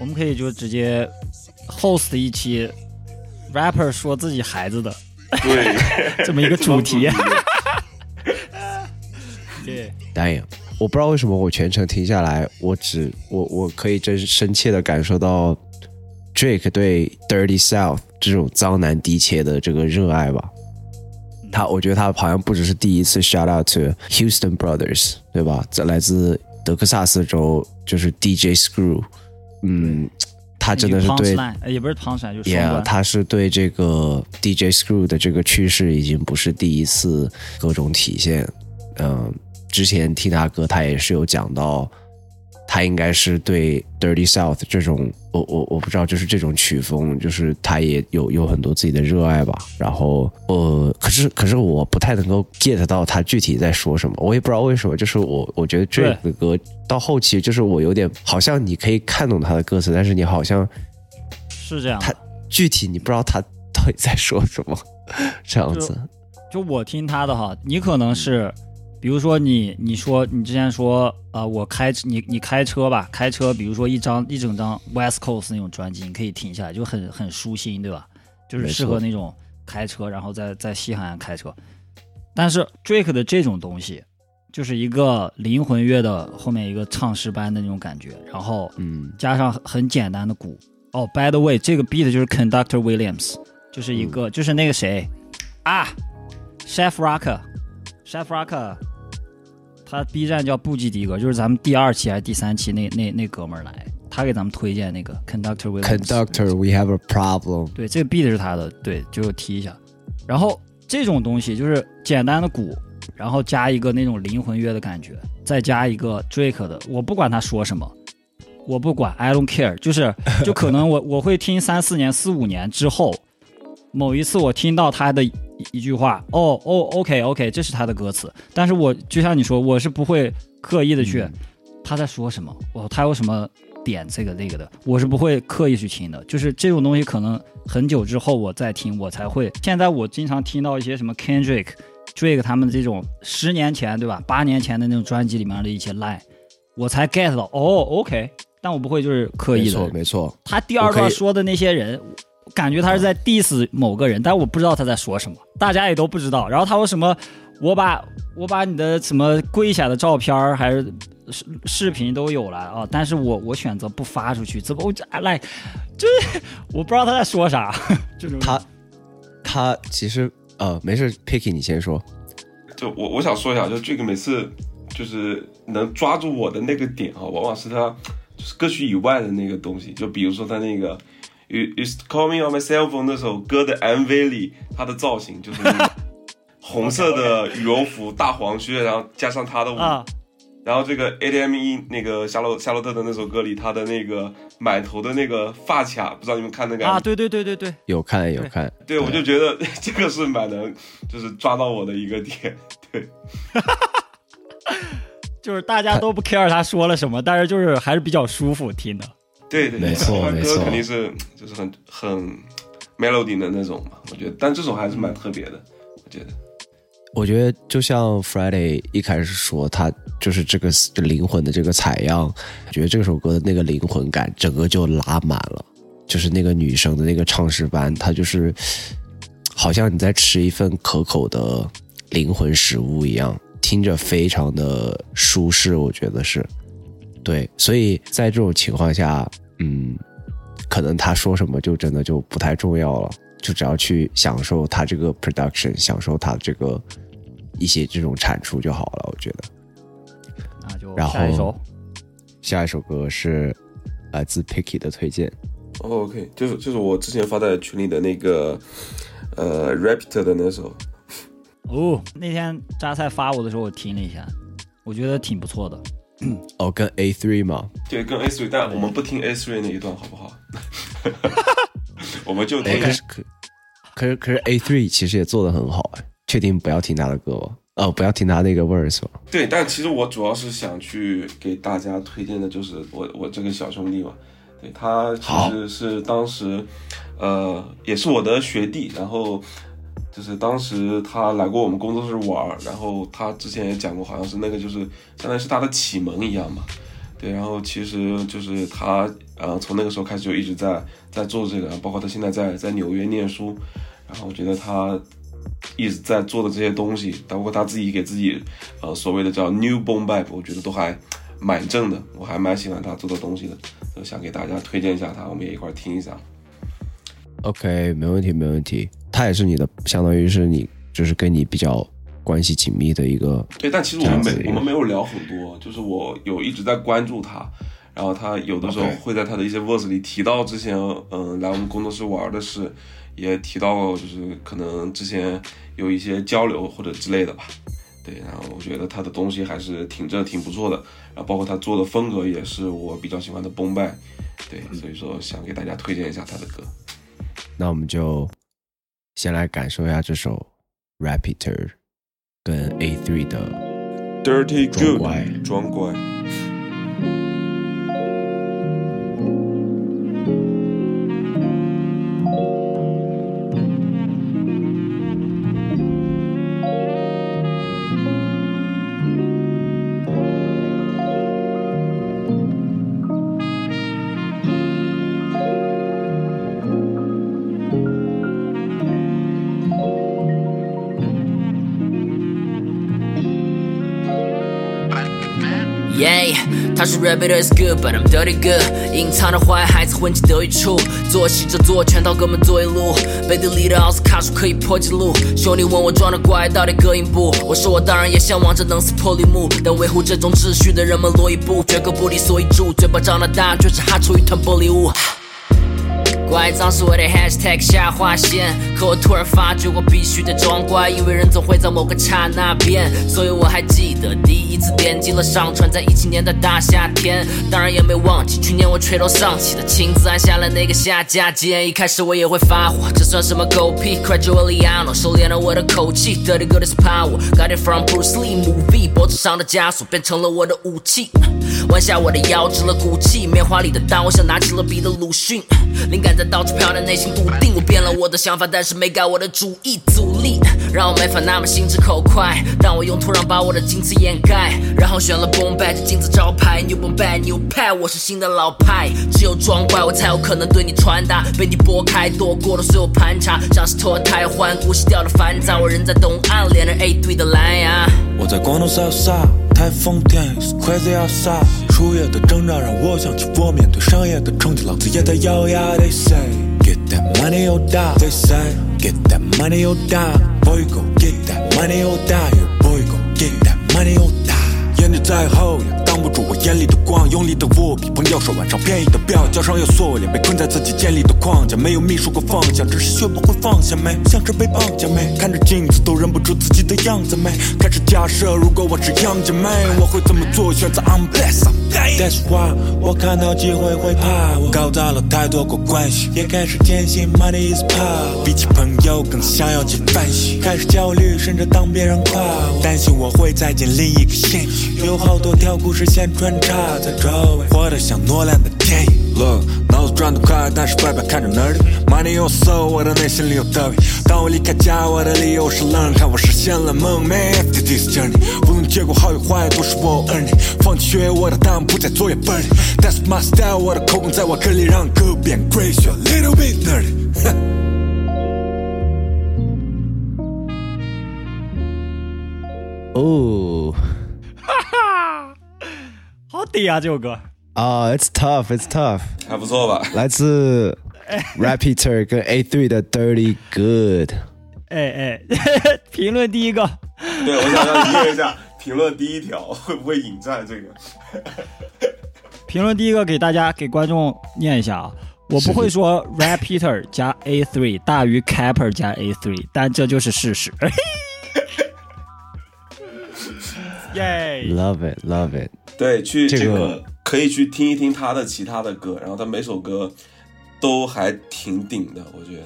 [SPEAKER 4] 我们可以就直接 host 一期 rapper 说自己孩子的
[SPEAKER 3] 对，
[SPEAKER 4] 这么一个主题。对
[SPEAKER 2] ，Damn，我不知道为什么我全程听下来，我只我我可以真深切的感受到 Drake 对 Dirty South 这种脏男低切的这个热爱吧。他我觉得他好像不只是第一次 shout out to Houston Brothers，对吧？这来自德克萨斯州，就是 DJ Screw，嗯，他真的是对
[SPEAKER 4] 也不是 punchline，就是双
[SPEAKER 2] Yeah，他是对这个 DJ Screw 的这个趋势已经不是第一次各种体现。嗯，之前听他歌，他也是有讲到，他应该是对 Dirty South 这种，我我我不知道，就是这种曲风，就是他也有有很多自己的热爱吧。然后，呃，可是可是我不太能够 get 到他具体在说什么，我也不知道为什么。就是我我觉得 Drake 的歌到后期，就是我有点好像你可以看懂他的歌词，但是你好像
[SPEAKER 4] 是这样他。
[SPEAKER 2] 具体你不知道他到底在说什么，这样子。
[SPEAKER 4] 就我听他的哈，你可能是，比如说你你说你之前说啊、呃我开你你开车吧，开车，比如说一张一整张 West Coast 那种专辑，你可以停下来，就很很舒心，对吧？就是适合那种开车，然后在在西海岸开车。但是 Drake 的这种东西，就是一个灵魂乐的后面一个唱诗班的那种感觉，然后
[SPEAKER 2] 嗯，
[SPEAKER 4] 加上很很简单的鼓。哦，by the way，这个 beat 就是 Conductor Williams，就是一个、就是那个谁啊，Chef Rocker，Chef Rocker，他 B 站叫布基迪格，就是咱们第二期还是第三期那那那哥们儿来，他给咱们推荐那个 Conductor Williams。
[SPEAKER 2] Conductor，we have a problem。
[SPEAKER 4] 对，这个 beat 是他的，对，就提一下。然后这种东西就是简单的鼓，然后加一个那种灵魂乐的感觉，再加一个 Drake 的，我不管他说什么，我不管，I don't care，就是就可能我 我会听三四年、四五年之后，某一次我听到他的一一句话，哦哦，OK OK，这是他的歌词，但是我就像你说，我是不会刻意的去、他在说什么，哦，他有什么点这个那个的，我是不会刻意去听的。就是这种东西，可能很久之后我再听，我才会。现在我经常听到一些什么 Kendrick、Drake 他们这种十年前对吧，八年前的那种专辑里面的一些 line，我才 get 到哦，OK，但我不会就是刻意的
[SPEAKER 2] 没错，。没错。
[SPEAKER 4] 他第二段说的那些人，感觉他是在 diss 某个人，但我不知道他在说什么，大家也都不知道。然后他说什么，我把我把你的什么跪下的照片还是视视频都有了啊，但是我我选择不发出去，怎么我这来就是我不知道他在说啥，这种
[SPEAKER 2] 他他其实呃没事，Picky 你先说。
[SPEAKER 3] 就我我想说一下，就这个每次就是能抓住我的那个点啊，往往是他就是歌曲以外的那个东西，就比如说他那个 You You Call Me on My Cell Phone 那首歌的 MV 里，他的造型就是 红色的羽绒服、大黄靴，然后加上他的舞，
[SPEAKER 4] 啊，
[SPEAKER 3] 然后这个 ADME 那个夏洛夏洛特的那首歌里，他的那个满头的那个发卡，不知道你们看那个
[SPEAKER 4] 啊，对对对对对，
[SPEAKER 2] 有看有看，
[SPEAKER 3] 对，我就觉得 这个是蛮能，就是抓到我的一个点。对，
[SPEAKER 4] 就是大家都不 care 他说了什么，但是就是还是比较舒服听的。
[SPEAKER 3] 对对，对
[SPEAKER 2] 没错没错
[SPEAKER 3] 歌肯定是就是很很 melody 的那种嘛，我觉得，但这种还是蛮特别的，我觉得。
[SPEAKER 2] 我觉得就像 Friday 一开始说，他就是这个灵魂的这个采样，我觉得这首歌的那个灵魂感，整个就拉满了。就是那个女生的那个唱诗班，她就是好像你在吃一份可口的灵魂食物一样，听着非常的舒适，我觉得是。对，所以在这种情况下，嗯，可能他说什么就真的就不太重要了，就只要去享受他这个 production，享受他这个一些这种产出就好了，我觉得。
[SPEAKER 4] 那就
[SPEAKER 2] 然后
[SPEAKER 4] 下一首。
[SPEAKER 2] 下一首歌是来自 Picky 的推荐，
[SPEAKER 3] 哦 OK，就是就是我之前发在群里的那个呃 Raptor 的那首，
[SPEAKER 4] 哦，那天榨菜发我的时候，我听了一下，我觉得挺不错的。
[SPEAKER 2] 哦，跟 A Three 嘛，
[SPEAKER 3] 对，跟 A three，但我们不听 A three 那一段好不好？我们就
[SPEAKER 2] 哎，
[SPEAKER 3] 听
[SPEAKER 2] 可是可可是可是 A Three 其实也做的很好哎，确定不要听他的歌吗？哦，不要听他那个 verse 吗？
[SPEAKER 3] 对，但其实我主要是想去给大家推荐的，就是我我这个小兄弟嘛，对他其实是当时，呃，也是我的学弟，然后就是当时他来过我们工作室玩，然后他之前也讲过，好像是那个就是相当于是他的启蒙一样嘛，对，然后其实就是他呃从那个时候开始就一直在在做这个，包括他现在在在纽约念书，然后我觉得他一直在做的这些东西，包括他自己给自己呃所谓的叫 New Boom Bap，我觉得都还蛮正的，我还蛮喜欢他做的东西的，就想给大家推荐一下他，我们也一块儿听一下。
[SPEAKER 2] OK，没问题，没问题。他也是你的，相当于是你，就是跟你比较关系紧密的一个。
[SPEAKER 3] 对，但其实我们没我们没有聊很多，就是我有一直在关注他，然后他有的时候会在他的一些 verse 里提到之前嗯来我们工作室玩的事，也提到过就是可能之前有一些交流或者之类的吧。对，然后我觉得他的东西还是挺正挺不错的，然后包括他做的风格也是我比较喜欢的崩拜，对，所以说想给大家推荐一下他的歌。
[SPEAKER 2] 那我们就先来感受一下这首 Rapiter 跟 A Three 的
[SPEAKER 3] Dirty Good，装乖。
[SPEAKER 7] Rabbit is good, but I'm dirty good。隐藏的坏孩子混迹得一处，做戏着做，全套哥们做一路。背地里的奥斯卡说可以破纪录，兄弟问我装的怪到底隔音不？我说我当然也向往着能撕破绿幕，但维护这种秩序的人们络绎不，绝口不离所以住，嘴巴张得大，却是哈出一团玻璃雾。乖脏是我的 hashtag 下划线，可我突然发觉我必须得装乖，因为人总会在某个刹那变，所以我还记得第一次点击了上传，在一七年的大夏天，当然也没忘记去年我垂头丧气的亲自按下了那个下架键。一开始我也会发火，这算什么狗屁？Gradually 收敛了我的口气，Dirty good is power，got it from Bruce Lee movie，脖子上的枷锁变成了我的武器，弯下我的腰，直了骨气，棉花里的刀像拿起了笔的鲁迅，灵感在到处飘，但内心笃定。我变了我的想法，但是没改我的主意。阻力让我没法那么心直口快，但我用土壤把我的金词掩盖，然后选了 boom bap 这金字招牌，new boom bap new 派，我是新的老派。只有装怪，我才有可能对你传达，被你拨开躲过了所有盘查，像是脱胎换骨洗掉了烦躁。我人在东岸，连着 A 队的蓝牙。
[SPEAKER 9] 我在广东 so sad 台风天，It's crazy outside。树叶的挣扎让我想起我面对商业的成绩，老子也在咬牙。They say that money or die. They say get that money you die。Boy go get that money you die。Boy go get that money you die。眼睛再厚也挡不住我眼里的光，用力的握笔，朋友手腕上便宜的表，脚上有锁链，被困在自己建立的框架，没有迷失过方向，只是学不会放下没，像是被绑架没，看着镜子都忍不住自己的样子没，开始假设如果我是杨姐妹，我会怎么做？选择 I'm blessed。That's why 我看到机会会怕，我搞砸了太多过关系，也开始坚信 money is power，比起朋友更想要去反省，开始焦虑，甚至当别人夸我，担心我会再进另一个陷阱，有好多条故事线穿插在周围，活得像诺兰的电影。Look，脑子转得快，但是外表看着 nerdy。Money on soul，我的内心里有德比。当我离开家，我的理由是冷，看我实现了梦寐。After this journey，无论结果好与坏，都是我 earn it。放弃学我的答案不在作业本里。That's my style，我的口红在我歌里，让歌变 crazy，a little bit nerdy。
[SPEAKER 2] 哦
[SPEAKER 4] 好屌啊，这首歌。
[SPEAKER 2] 啊，It's tough, It's tough，
[SPEAKER 3] 还不错吧？
[SPEAKER 2] 来自 Rapiter 跟 A Three 的 Dirty Good。
[SPEAKER 4] 哎哎，评论第一个，
[SPEAKER 3] 对，我想让你念一下评论第一条，会不会引战这个？
[SPEAKER 4] 评论第一个给大家给观众念一下啊，我不会说 Repeater 加 A three 大于 Capper 加 A three，但这就是事实。耶
[SPEAKER 2] Love it, love it。
[SPEAKER 3] 对，去
[SPEAKER 2] 这个
[SPEAKER 3] 这个可以去听一听他的其他的歌，然后他每首歌都还挺顶的，我觉得。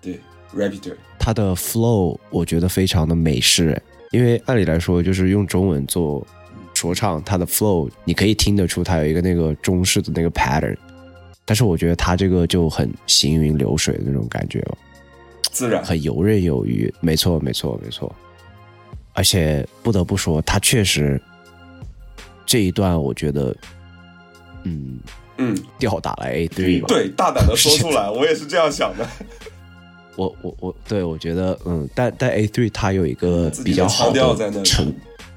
[SPEAKER 3] 对，Repeater，
[SPEAKER 2] 他的 flow 我觉得非常的美式，因为按理来说就是用中文做说唱，他的 flow 你可以听得出他有一个那个中式的那个 pattern，但是我觉得他这个就很行云流水的那种感觉了，
[SPEAKER 3] 自然。
[SPEAKER 2] 很游刃有余。没错，没错，没错。而且不得不说，他确实这一段我觉得，嗯，
[SPEAKER 3] 嗯，
[SPEAKER 2] 吊打了 A three 吧。
[SPEAKER 3] 对，大胆的说出来，我也是这样想的。
[SPEAKER 2] 我我我，对我觉得，嗯，但但 A three 它有一个比较好的承，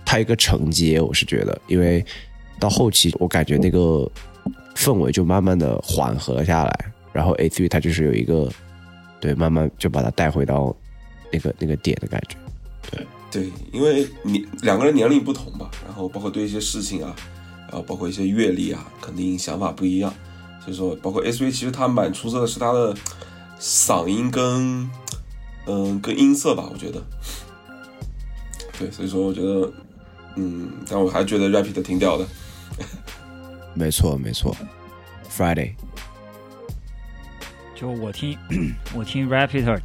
[SPEAKER 2] 它有一个承接，我是觉得，因为到后期我感觉那个氛围就慢慢的缓和下来，然后 A three 它就是有一个，对，慢慢就把它带回到那个那个点的感觉。
[SPEAKER 3] 对，因为你两个人年龄不同吧，然后包括对一些事情啊，然后包括一些阅历啊，肯定想法不一样。所以说，包括 S V，其实他蛮出色的是他的嗓音跟嗯跟音色吧，我觉得。对，所以说我觉得，嗯，但我还觉得 Rapid 挺屌的。
[SPEAKER 2] 没错，没错。Friday，
[SPEAKER 4] 就我听 我听 Rapider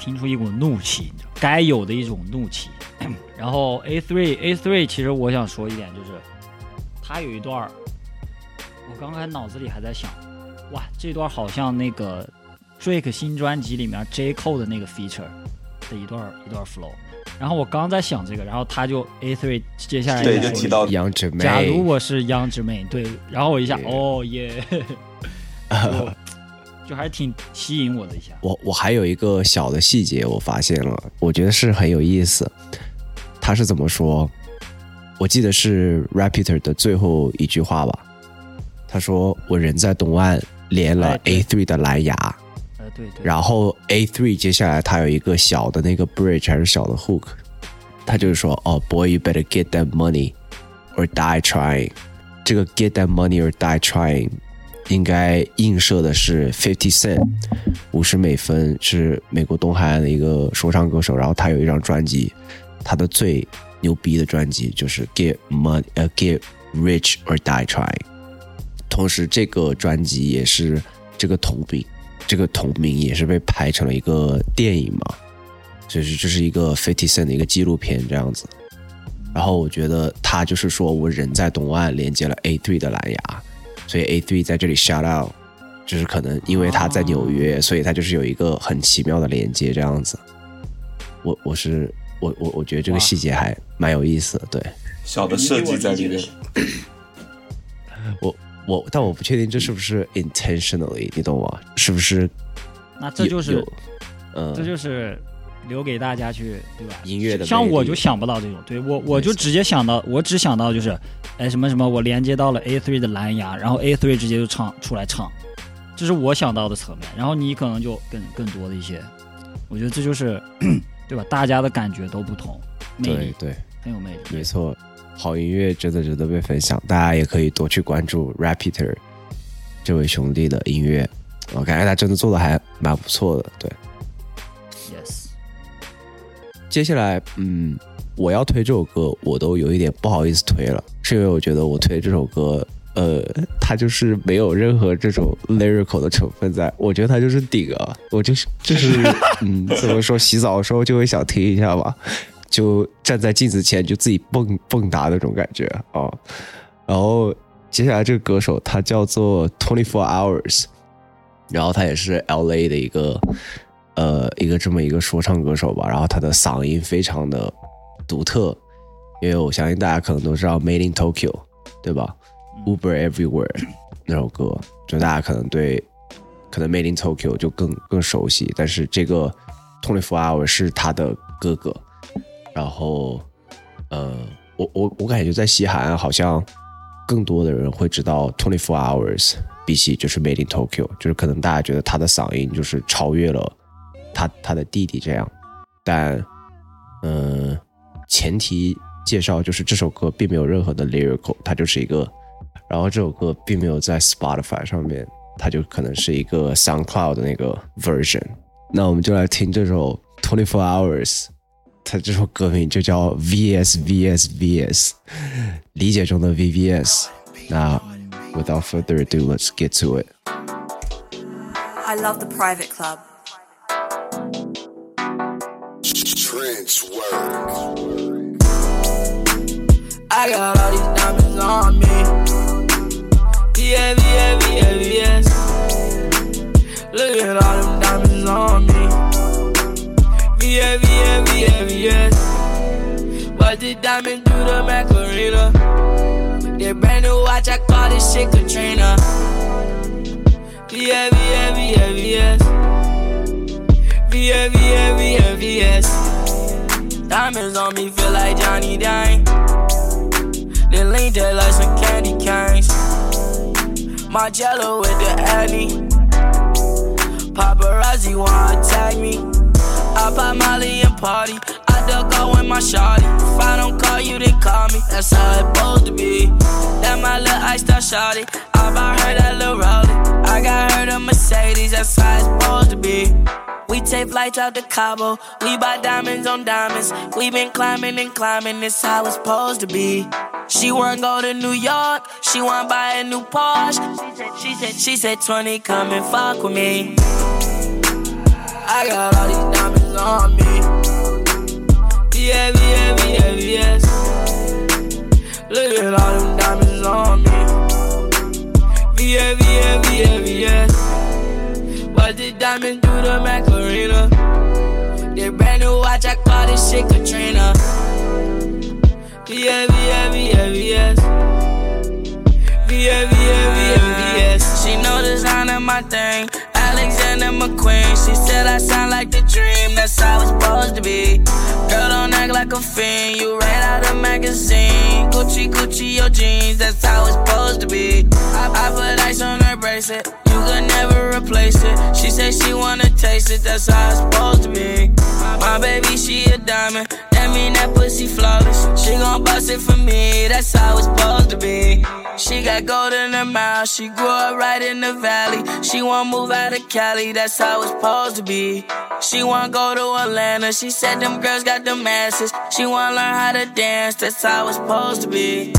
[SPEAKER 4] 听出一股怒气，你知道该有的一种怒气。然后 A three A three，其实我想说一点，就是他有一段儿，我刚才脑子里还在想，哇，这段好像那个 Drake 新专辑里面 J Cole 的那个 feature 的一段一段 flow。然后我刚在想这个，然后他就 A three 接下来
[SPEAKER 3] 对，
[SPEAKER 4] 就
[SPEAKER 3] 就提到
[SPEAKER 2] 杨姊妹。
[SPEAKER 4] 假如我是央之妹，对，然后我一下
[SPEAKER 2] ，Yeah
[SPEAKER 4] 哦耶，就就还挺吸引我的一下。
[SPEAKER 2] 我我还有一个小的细节，我发现了，我觉得是很有意思。他是怎么说？我记得是 Repeater 的最后一句话吧。他说：“我人在东岸，连了
[SPEAKER 4] 哎对
[SPEAKER 2] A three 的蓝牙。
[SPEAKER 4] 呃，对对，
[SPEAKER 2] 然后 A three 接下来他有一个小的那个 bridge 还是小的 hook，他就是说：“哦，boy，you better get that money or die trying。”这个 get that money or die trying 应该映射的是 Fifty Cent，五十美分是美国东海岸的一个说唱歌手，然后他有一张专辑，他的最牛逼的专辑就是 Get Money，呃，Get Rich or Die Trying。同时，这个专辑也是这个同名，这个同名也是被拍成了一个电影嘛，就是这是一个 Fifty Cent 的一个纪录片这样子。然后我觉得他就是说我人在东岸连接了 A 队的蓝牙，所以 A 队在这里 shout out，就是可能因为他在纽约，所以他就是有一个很奇妙的连接这样子。我我是我我我觉得这个细节还蛮有意思的，对
[SPEAKER 3] 小的设计在里面。
[SPEAKER 2] 我我但我不确定这是不是 intentionally，你懂吗？是不是
[SPEAKER 4] 那这就是
[SPEAKER 2] 有嗯，
[SPEAKER 4] 这就是留给大家去，对吧？
[SPEAKER 2] 音乐的
[SPEAKER 4] 像我就想不到这种，对我我就直接想到，我只想到就是，哎什么什么，我连接到了 A three 的蓝牙，然后 A three 直接就唱出来唱，这是我想到的层面。然后你可能就更更多的一些，我觉得这就是，对吧？大家的感觉都不同，魅力
[SPEAKER 2] 对对，
[SPEAKER 4] 很有魅力。
[SPEAKER 2] 没错，好音乐真的值得被分享，大家也可以多去关注 Repeater 这位兄弟的音乐，我感觉他真的做的还蛮不错的。对
[SPEAKER 4] ，Yes，
[SPEAKER 2] 接下来，嗯，我要推这首歌，我都有一点不好意思推了，是因为我觉得我推这首歌，呃，他就是没有任何这种 lyrical 的成分在，我觉得他就是顶啊，我就是就是，嗯，怎么说，洗澡的时候就会想听一下吧，就站在镜子前就自己蹦蹦跶那种感觉啊。然后接下来这个歌手他叫做 Twenty Four Hours，然后他也是 L A 的一个呃一个这么一个说唱歌手吧，然后他的嗓音非常的独特，因为我相信大家可能都知道 Made in Tokyo，对吧？Uber Everywhere 那首歌，就大家可能对可能 Made in Tokyo 就更更熟悉，但是这个 Twenty Four Hours 是他的哥哥，然后呃，我我我感觉在西海岸好像更多的人会知道 Twenty Four Hours，比起就是 Made in Tokyo，就是可能大家觉得他的嗓音就是超越了他他的弟弟这样，但嗯、前前提介绍就是这首歌并没有任何的 lyrical，它就是一个，然后这首歌并没有在 Spotify 上面，它就可能是一个 SoundCloud 的那个 version。那我们就来听这首 Twenty Four Hours，它这首歌名就叫 VS VS VS，理解中的 VVS。那 without further ado, let's get to it.
[SPEAKER 10] I love the private club.
[SPEAKER 11] I got all these Did diamond do to Macarena? That brand new watch, I call this shit Katrina. Yes. Diamonds on me feel like Johnny Dang. Then lean there like some candy canes. Marcello with the Addy. Paparazzi wanna tag me. I pop Molly and party. Duck with my shawty. If I don't call you, then call me. That's how it's supposed to be. That my little iced out shawty. I bought her that little rollie. I got her the Mercedes. That's how it's supposed to be. We take flights out to Cabo. We buy diamonds on diamonds. We been climbing and climbing. This how it's supposed to be. She wanna go to New York. She wanna buy a new Porsche. She said, she said, she said 20, come and fuck with me. I got all these diamonds on me. Yeah, yeah, yeah, yes. Look at all them diamonds on me. Yeah, yeah, yeah, yes. What did diamond do to Macarena? That brand new watch, I call this shit Katrina. Yeah, yeah, yeah, yes. Yeah, yeah, yeah, yes. She know designer my thing. Alexander McQueen. She said I sound like the dream. That's how it's supposed to be. Girl, don't act like a fiend. You right out of magazine. Gucci, Gucci, your jeans. That's how it's supposed to be. I, I put ice on her bracelet. You could never replace it. She said she wanna taste it. That's how it's supposed to be. My baby, she a diamond. Mean that pussy flawless. She gon' bust it for me. That's how it's supposed to be. She got gold in her mouth. She grew up right in the valley. She wanna move out of Cali. That's how it's supposed to be. She wanna go to Atlanta. She said them girls got the masses. She wanna learn how to dance. That's how it's supposed to be.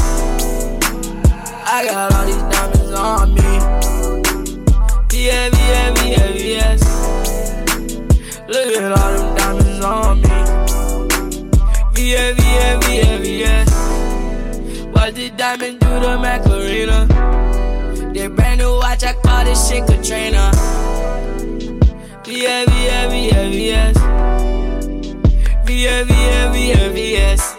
[SPEAKER 11] I got all these diamonds on me. Yeah, yeah, yeah, yes. Look at all them diamonds on me. Yeah, yeah, yeah, yes. What did diamond do to Macarena? That brand new watch, I call this shit Katrina. Yeah, yeah, yeah, yes. Yeah, yeah, yeah, yes.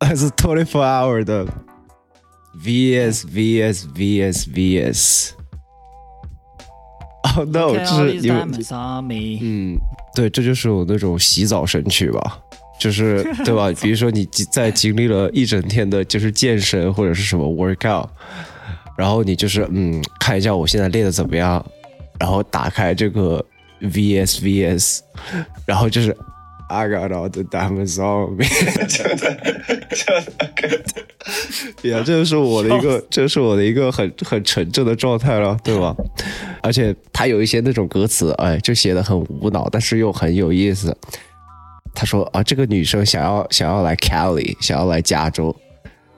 [SPEAKER 2] 来自 Twenty Four Hour 的 VS VS VS VS。哦、no，就是你们
[SPEAKER 4] diamonds on me。
[SPEAKER 2] 嗯，对，这就是我那种洗澡神曲吧，就是对吧？比如说你在经历了一整天的，就是健身或者是什么 workout，然后你就是嗯，看一下我现在练的怎么样，然后打开这个 VS VS，然后就是 I got all the diamonds on me，就的 就的，呀，这就是我的一个，这是我的一个很很纯正的状态了，对吧？而且他有一些那种歌词，哎，就写的很无脑，但是又很有意思。他说啊，这个女生想要想要来 Cali，想要来加州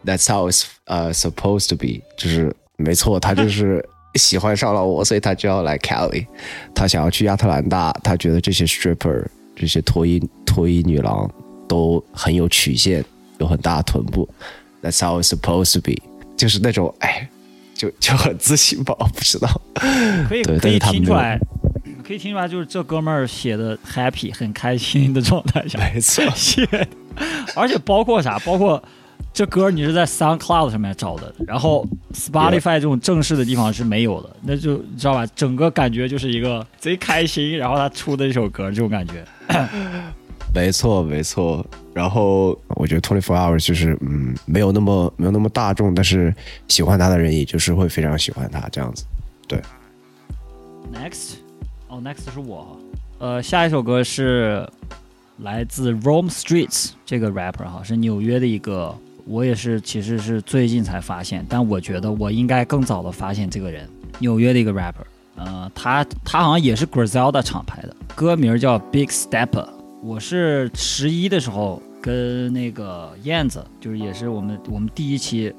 [SPEAKER 2] ，That's how it's 呃、uh, supposed to be，就是没错，她就是喜欢上了我，所以她就要来 Cali。她想要去亚特兰大，她觉得这些 stripper 这些脱衣脱衣女郎都很有曲线，有很大的臀部。That's how it's supposed to be，就是那种哎。就 就很自信吧，我不知道。
[SPEAKER 4] 可以可以听出来，可以听出来，就是这哥们儿写的 happy 很开心的状态下，
[SPEAKER 2] 没错
[SPEAKER 4] 写，而且包括啥，包括这歌你是在 SoundCloud 上面找的，然后 Spotify 这种正式的地方是没有的，那就你知道吧？整个感觉就是一个贼开心，然后他出的一首歌这种感觉。
[SPEAKER 2] 没错，没错。然后我觉得 Twenty Four Hours 就是嗯，没有那么没有那么大众，但是喜欢他的人也就是会非常喜欢他这样子。对
[SPEAKER 4] ，Next，哦，Next 是我。呃，下一首歌是来自 Rome Streets 这个 rapper 哈，是纽约的一个，我也是其实是最近才发现，但我觉得我应该更早的发现这个人，纽约的一个 rapper。呃，他他好像也是 Griselda 厂牌的，歌名叫 Big Stepper。我是十一的时候跟那个燕子，就是也是我们我们第一期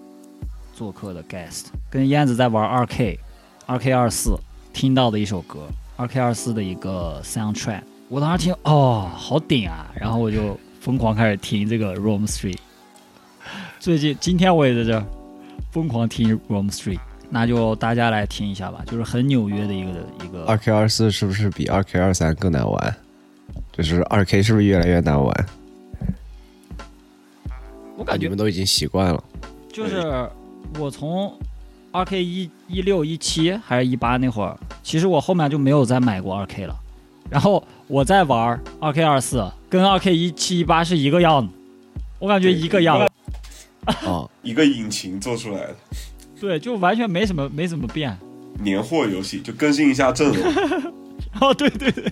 [SPEAKER 4] 做客的 guest，跟燕子在玩二 K，二 K 二四听到的一首歌，二 K 二四的一个 soundtrack。我当时听，哦，好顶啊！然后我就疯狂开始听这个 Rome Street。最近今天我也在这儿疯狂听 Rome Street，那就大家来听一下吧，就是很纽约的一个一个。
[SPEAKER 2] 二 K 二四是不是比二 K 二三更难玩？就是二 K 是不是越来越难玩？
[SPEAKER 4] 我感觉
[SPEAKER 2] 你们都已经习惯了。
[SPEAKER 4] 就是我从二 K 一一六一七还是一八那会儿，其实我后面就没有再买过二 K 了。然后我在玩二 K 二四，跟二 K 一七一八是一个样子，我感觉一个样。
[SPEAKER 2] 啊
[SPEAKER 3] 一个引擎做出来的，
[SPEAKER 4] 对，就完全没什么没怎么变。
[SPEAKER 3] 年货游戏就更新一下阵容。
[SPEAKER 4] 哦，对对对，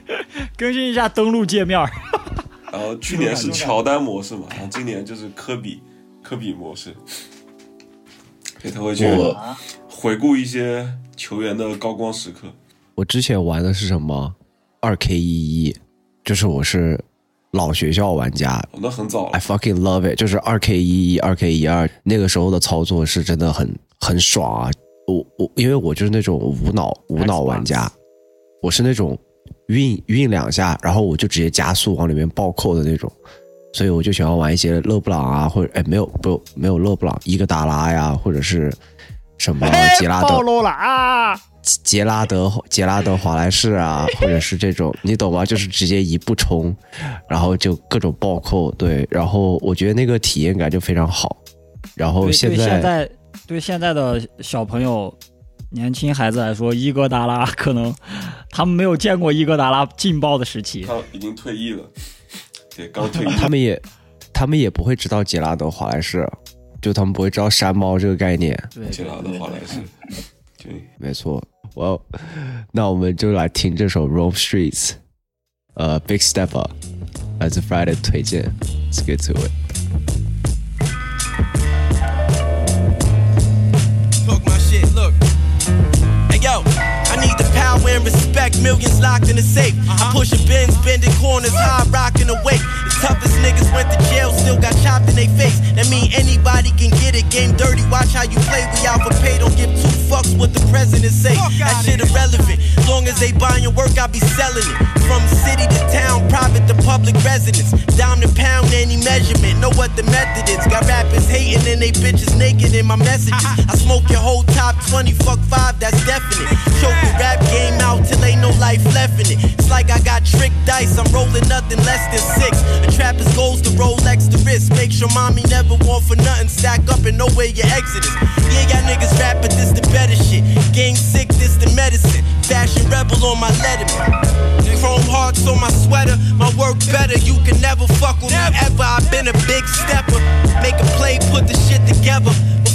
[SPEAKER 4] 更新一下登录界面。
[SPEAKER 3] 然后去年是乔丹模式嘛，然后今年就是科比科比模式。所以他会去回顾一些球员的高光时刻。
[SPEAKER 2] 我之前玩的是什么？二 K 一一，就是我是老学校玩家，
[SPEAKER 3] 哦那很早了
[SPEAKER 2] ，I fucking love it，就是二 K 一一、二 K 一二，那个时候的操作是真的很很爽啊！我我因为我就是那种无脑无脑玩家，我是那种运运两下，然后我就直接加速往里面暴扣的那种，所以我就喜欢玩一些勒布朗啊，或者哎没有不没有勒布朗，伊戈达拉呀，或者是什么杰拉德
[SPEAKER 4] 暴露了啊！
[SPEAKER 2] 杰拉德杰拉德华莱士啊，或者是这种，你懂吗？就是直接一步冲，然后就各种暴扣，对，然后我觉得那个体验感就非常好。然后
[SPEAKER 4] 对
[SPEAKER 2] 现
[SPEAKER 4] 对现
[SPEAKER 2] 在
[SPEAKER 4] 在对现在的小朋友、年轻孩子来说，伊戈达拉可能他们没有见过伊戈达拉劲爆的时期。
[SPEAKER 3] 他已经退役了，对，刚退役。
[SPEAKER 2] 他们也他们也不会知道杰拉德华莱士，就他们不会知道山猫这个概念。
[SPEAKER 4] 对，
[SPEAKER 3] 杰拉德华莱士，对，
[SPEAKER 2] 没错。哇，那我们就来听这首《Rome Streets》，呃，《Big Stepper》，来自 Friday 推荐，Let's get to it。
[SPEAKER 8] Need the power and respect, millions locked in a safe. I'm pushing bins, bending corners, high rocking weight. The toughest niggas went to jail, still got chopped in their face. That mean anybody can get it, game dirty. Watch how you play, we out for pay. Don't give two fucks what the president say. That shit irrelevant. Long as they buying your work, I be selling it. From city to town, private to public residence. Down to pound any measurement, know what the method is. Got rappers hating and they bitches naked in my messages. I smoke your whole top 20, fuck five, that's definite. Choke the rap game out till ain't no life left in it. It's like I got trick dice, I'm rolling nothing less than six. A trapper's goals to Rolex the wrist. Make sure mommy never want for nothing. Stack up and know where your exit is. Yeah, y'all niggas rap, but this the better shit. Gang sick, this the medicine. Fashion rebel on my letterman. Chrome hearts on my sweater. My work better, you can never fuck with me ever. I've been a big stepper. Make a play, put the shit together.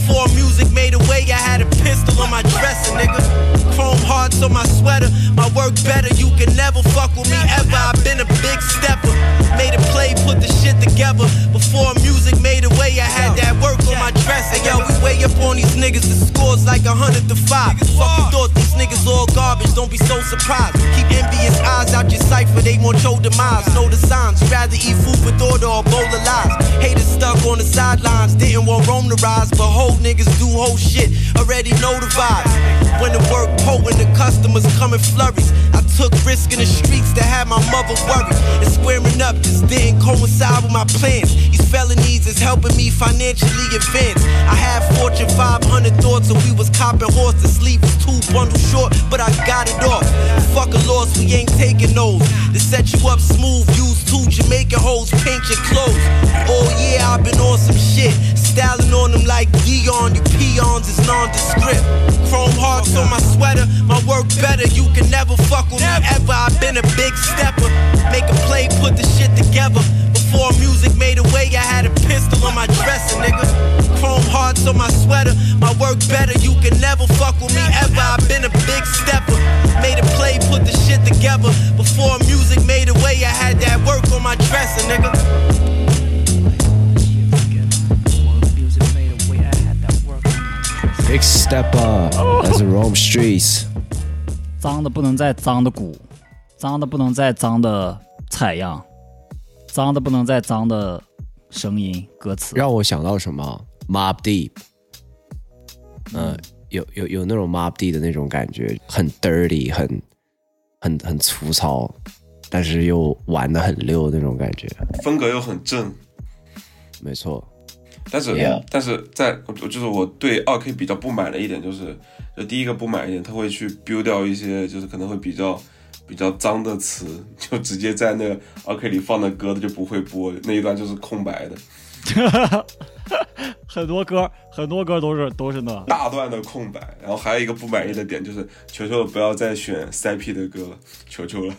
[SPEAKER 8] Before music made a way, I had a pistol on my dresser, nigga. Chrome hearts on my sweater. My work better, you can never fuck with me ever. I've been a big stepper. Made a play, put the shit together. Before music made a way, I had that work my dresser. Yo, we way up on these niggas. The scores like a hundred to five. Fucking thought these niggas all garbage. Don't be so surprised. Keep envious eyes out your cipher. They want your demise. Know the signs. Rather eat food with order or bowl of lies. Haters stuck on the sidelines. Didn't want Rome to rise. But whole niggas do whole shit. Already know the vibes. When the work potent, the customers come in flurries. I took risk in the streets to have my mother worried. And squaring up just didn't coincide with my plans. These felonies is helping me financially advance. I had Fortune 500 thoughts, and we was copping horse. The sleep was two bundles short, but I got it off. Fuck a loss, we ain't taking those. To set you up smooth, use two Jamaican hoes, paint your clothes. Oh yeah, I've been on some shit. Styling on them like Dion, you peons is nondescript. Chrome hearts on my sweater, my work better. You can never fuck with me ever. I've been a big stepper. Make a play, put the shit together. Before music made a way, I had a pistol on my dresser, nigga chrome hearts on my sweater. My work better, you can never fuck with me ever. I've been a big stepper. Made a play,
[SPEAKER 2] put
[SPEAKER 8] the shit together. Before music made a way, I had that work on my dresser, nigga.
[SPEAKER 2] Big step up as a roam streets。
[SPEAKER 4] 脏的不能再脏的鼓，脏的不能再脏的采样，脏的不能再脏的声音歌词。
[SPEAKER 2] 让我想到什么？？Mob Deep，嗯，有有有那种 Mob Deep 的那种感觉，很 dirty，很很很粗糙，但是又玩的很溜那种感觉。
[SPEAKER 3] 风格又很正，
[SPEAKER 2] 没错。
[SPEAKER 3] 但是但是在我就是我对二 K 比较不满的一点就是，就第一个不满一点，他会去 build 掉一些就是可能会比较比较脏的词，就直接在那个二 K 里放的歌，他就不会播，那一段就是空白的，
[SPEAKER 4] 很多歌，很多歌都是都是那。
[SPEAKER 3] 大段的空白。然后还有一个不满意的点就是，求求不要再选 CP 的歌了，求求了。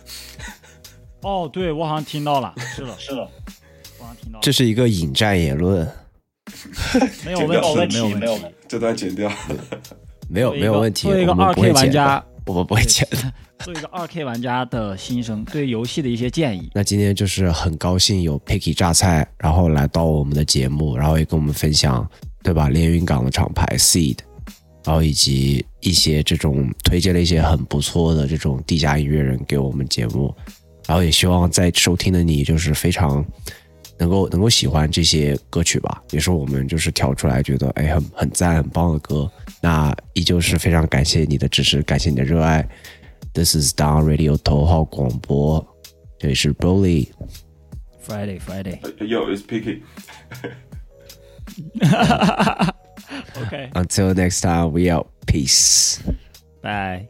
[SPEAKER 4] 哦，对我好像听到了，是的，是的，我好像听到了。
[SPEAKER 2] 这是一个引战言论，
[SPEAKER 4] 没有问题，没有问题。
[SPEAKER 3] 这段剪掉。
[SPEAKER 2] 没有没有问题。
[SPEAKER 4] 作为一个二 K 玩家，
[SPEAKER 2] 我们不会剪的。
[SPEAKER 4] 作为一个二 K 玩家的心声，对游戏的一些建议。
[SPEAKER 2] 那今天就是很高兴有 Picky 榨菜，然后来到我们的节目，然后也跟我们分享，对吧？连云港的厂牌 Seed，然后以及一些这种推荐了一些很不错的这种地下音乐人给我们节目，然后也希望在收听的你就是非常能够能够喜欢这些歌曲吧，也是我们就是挑出来觉得哎很很赞很棒的歌。那依旧是非常感谢你的支持，感谢你的热爱。This is Down Radio 头号广播，这里是 Broly。
[SPEAKER 4] Friday Friday。
[SPEAKER 3] Yo, it's Picky.
[SPEAKER 2] OK，Until next time, we out. Peace.
[SPEAKER 4] 拜。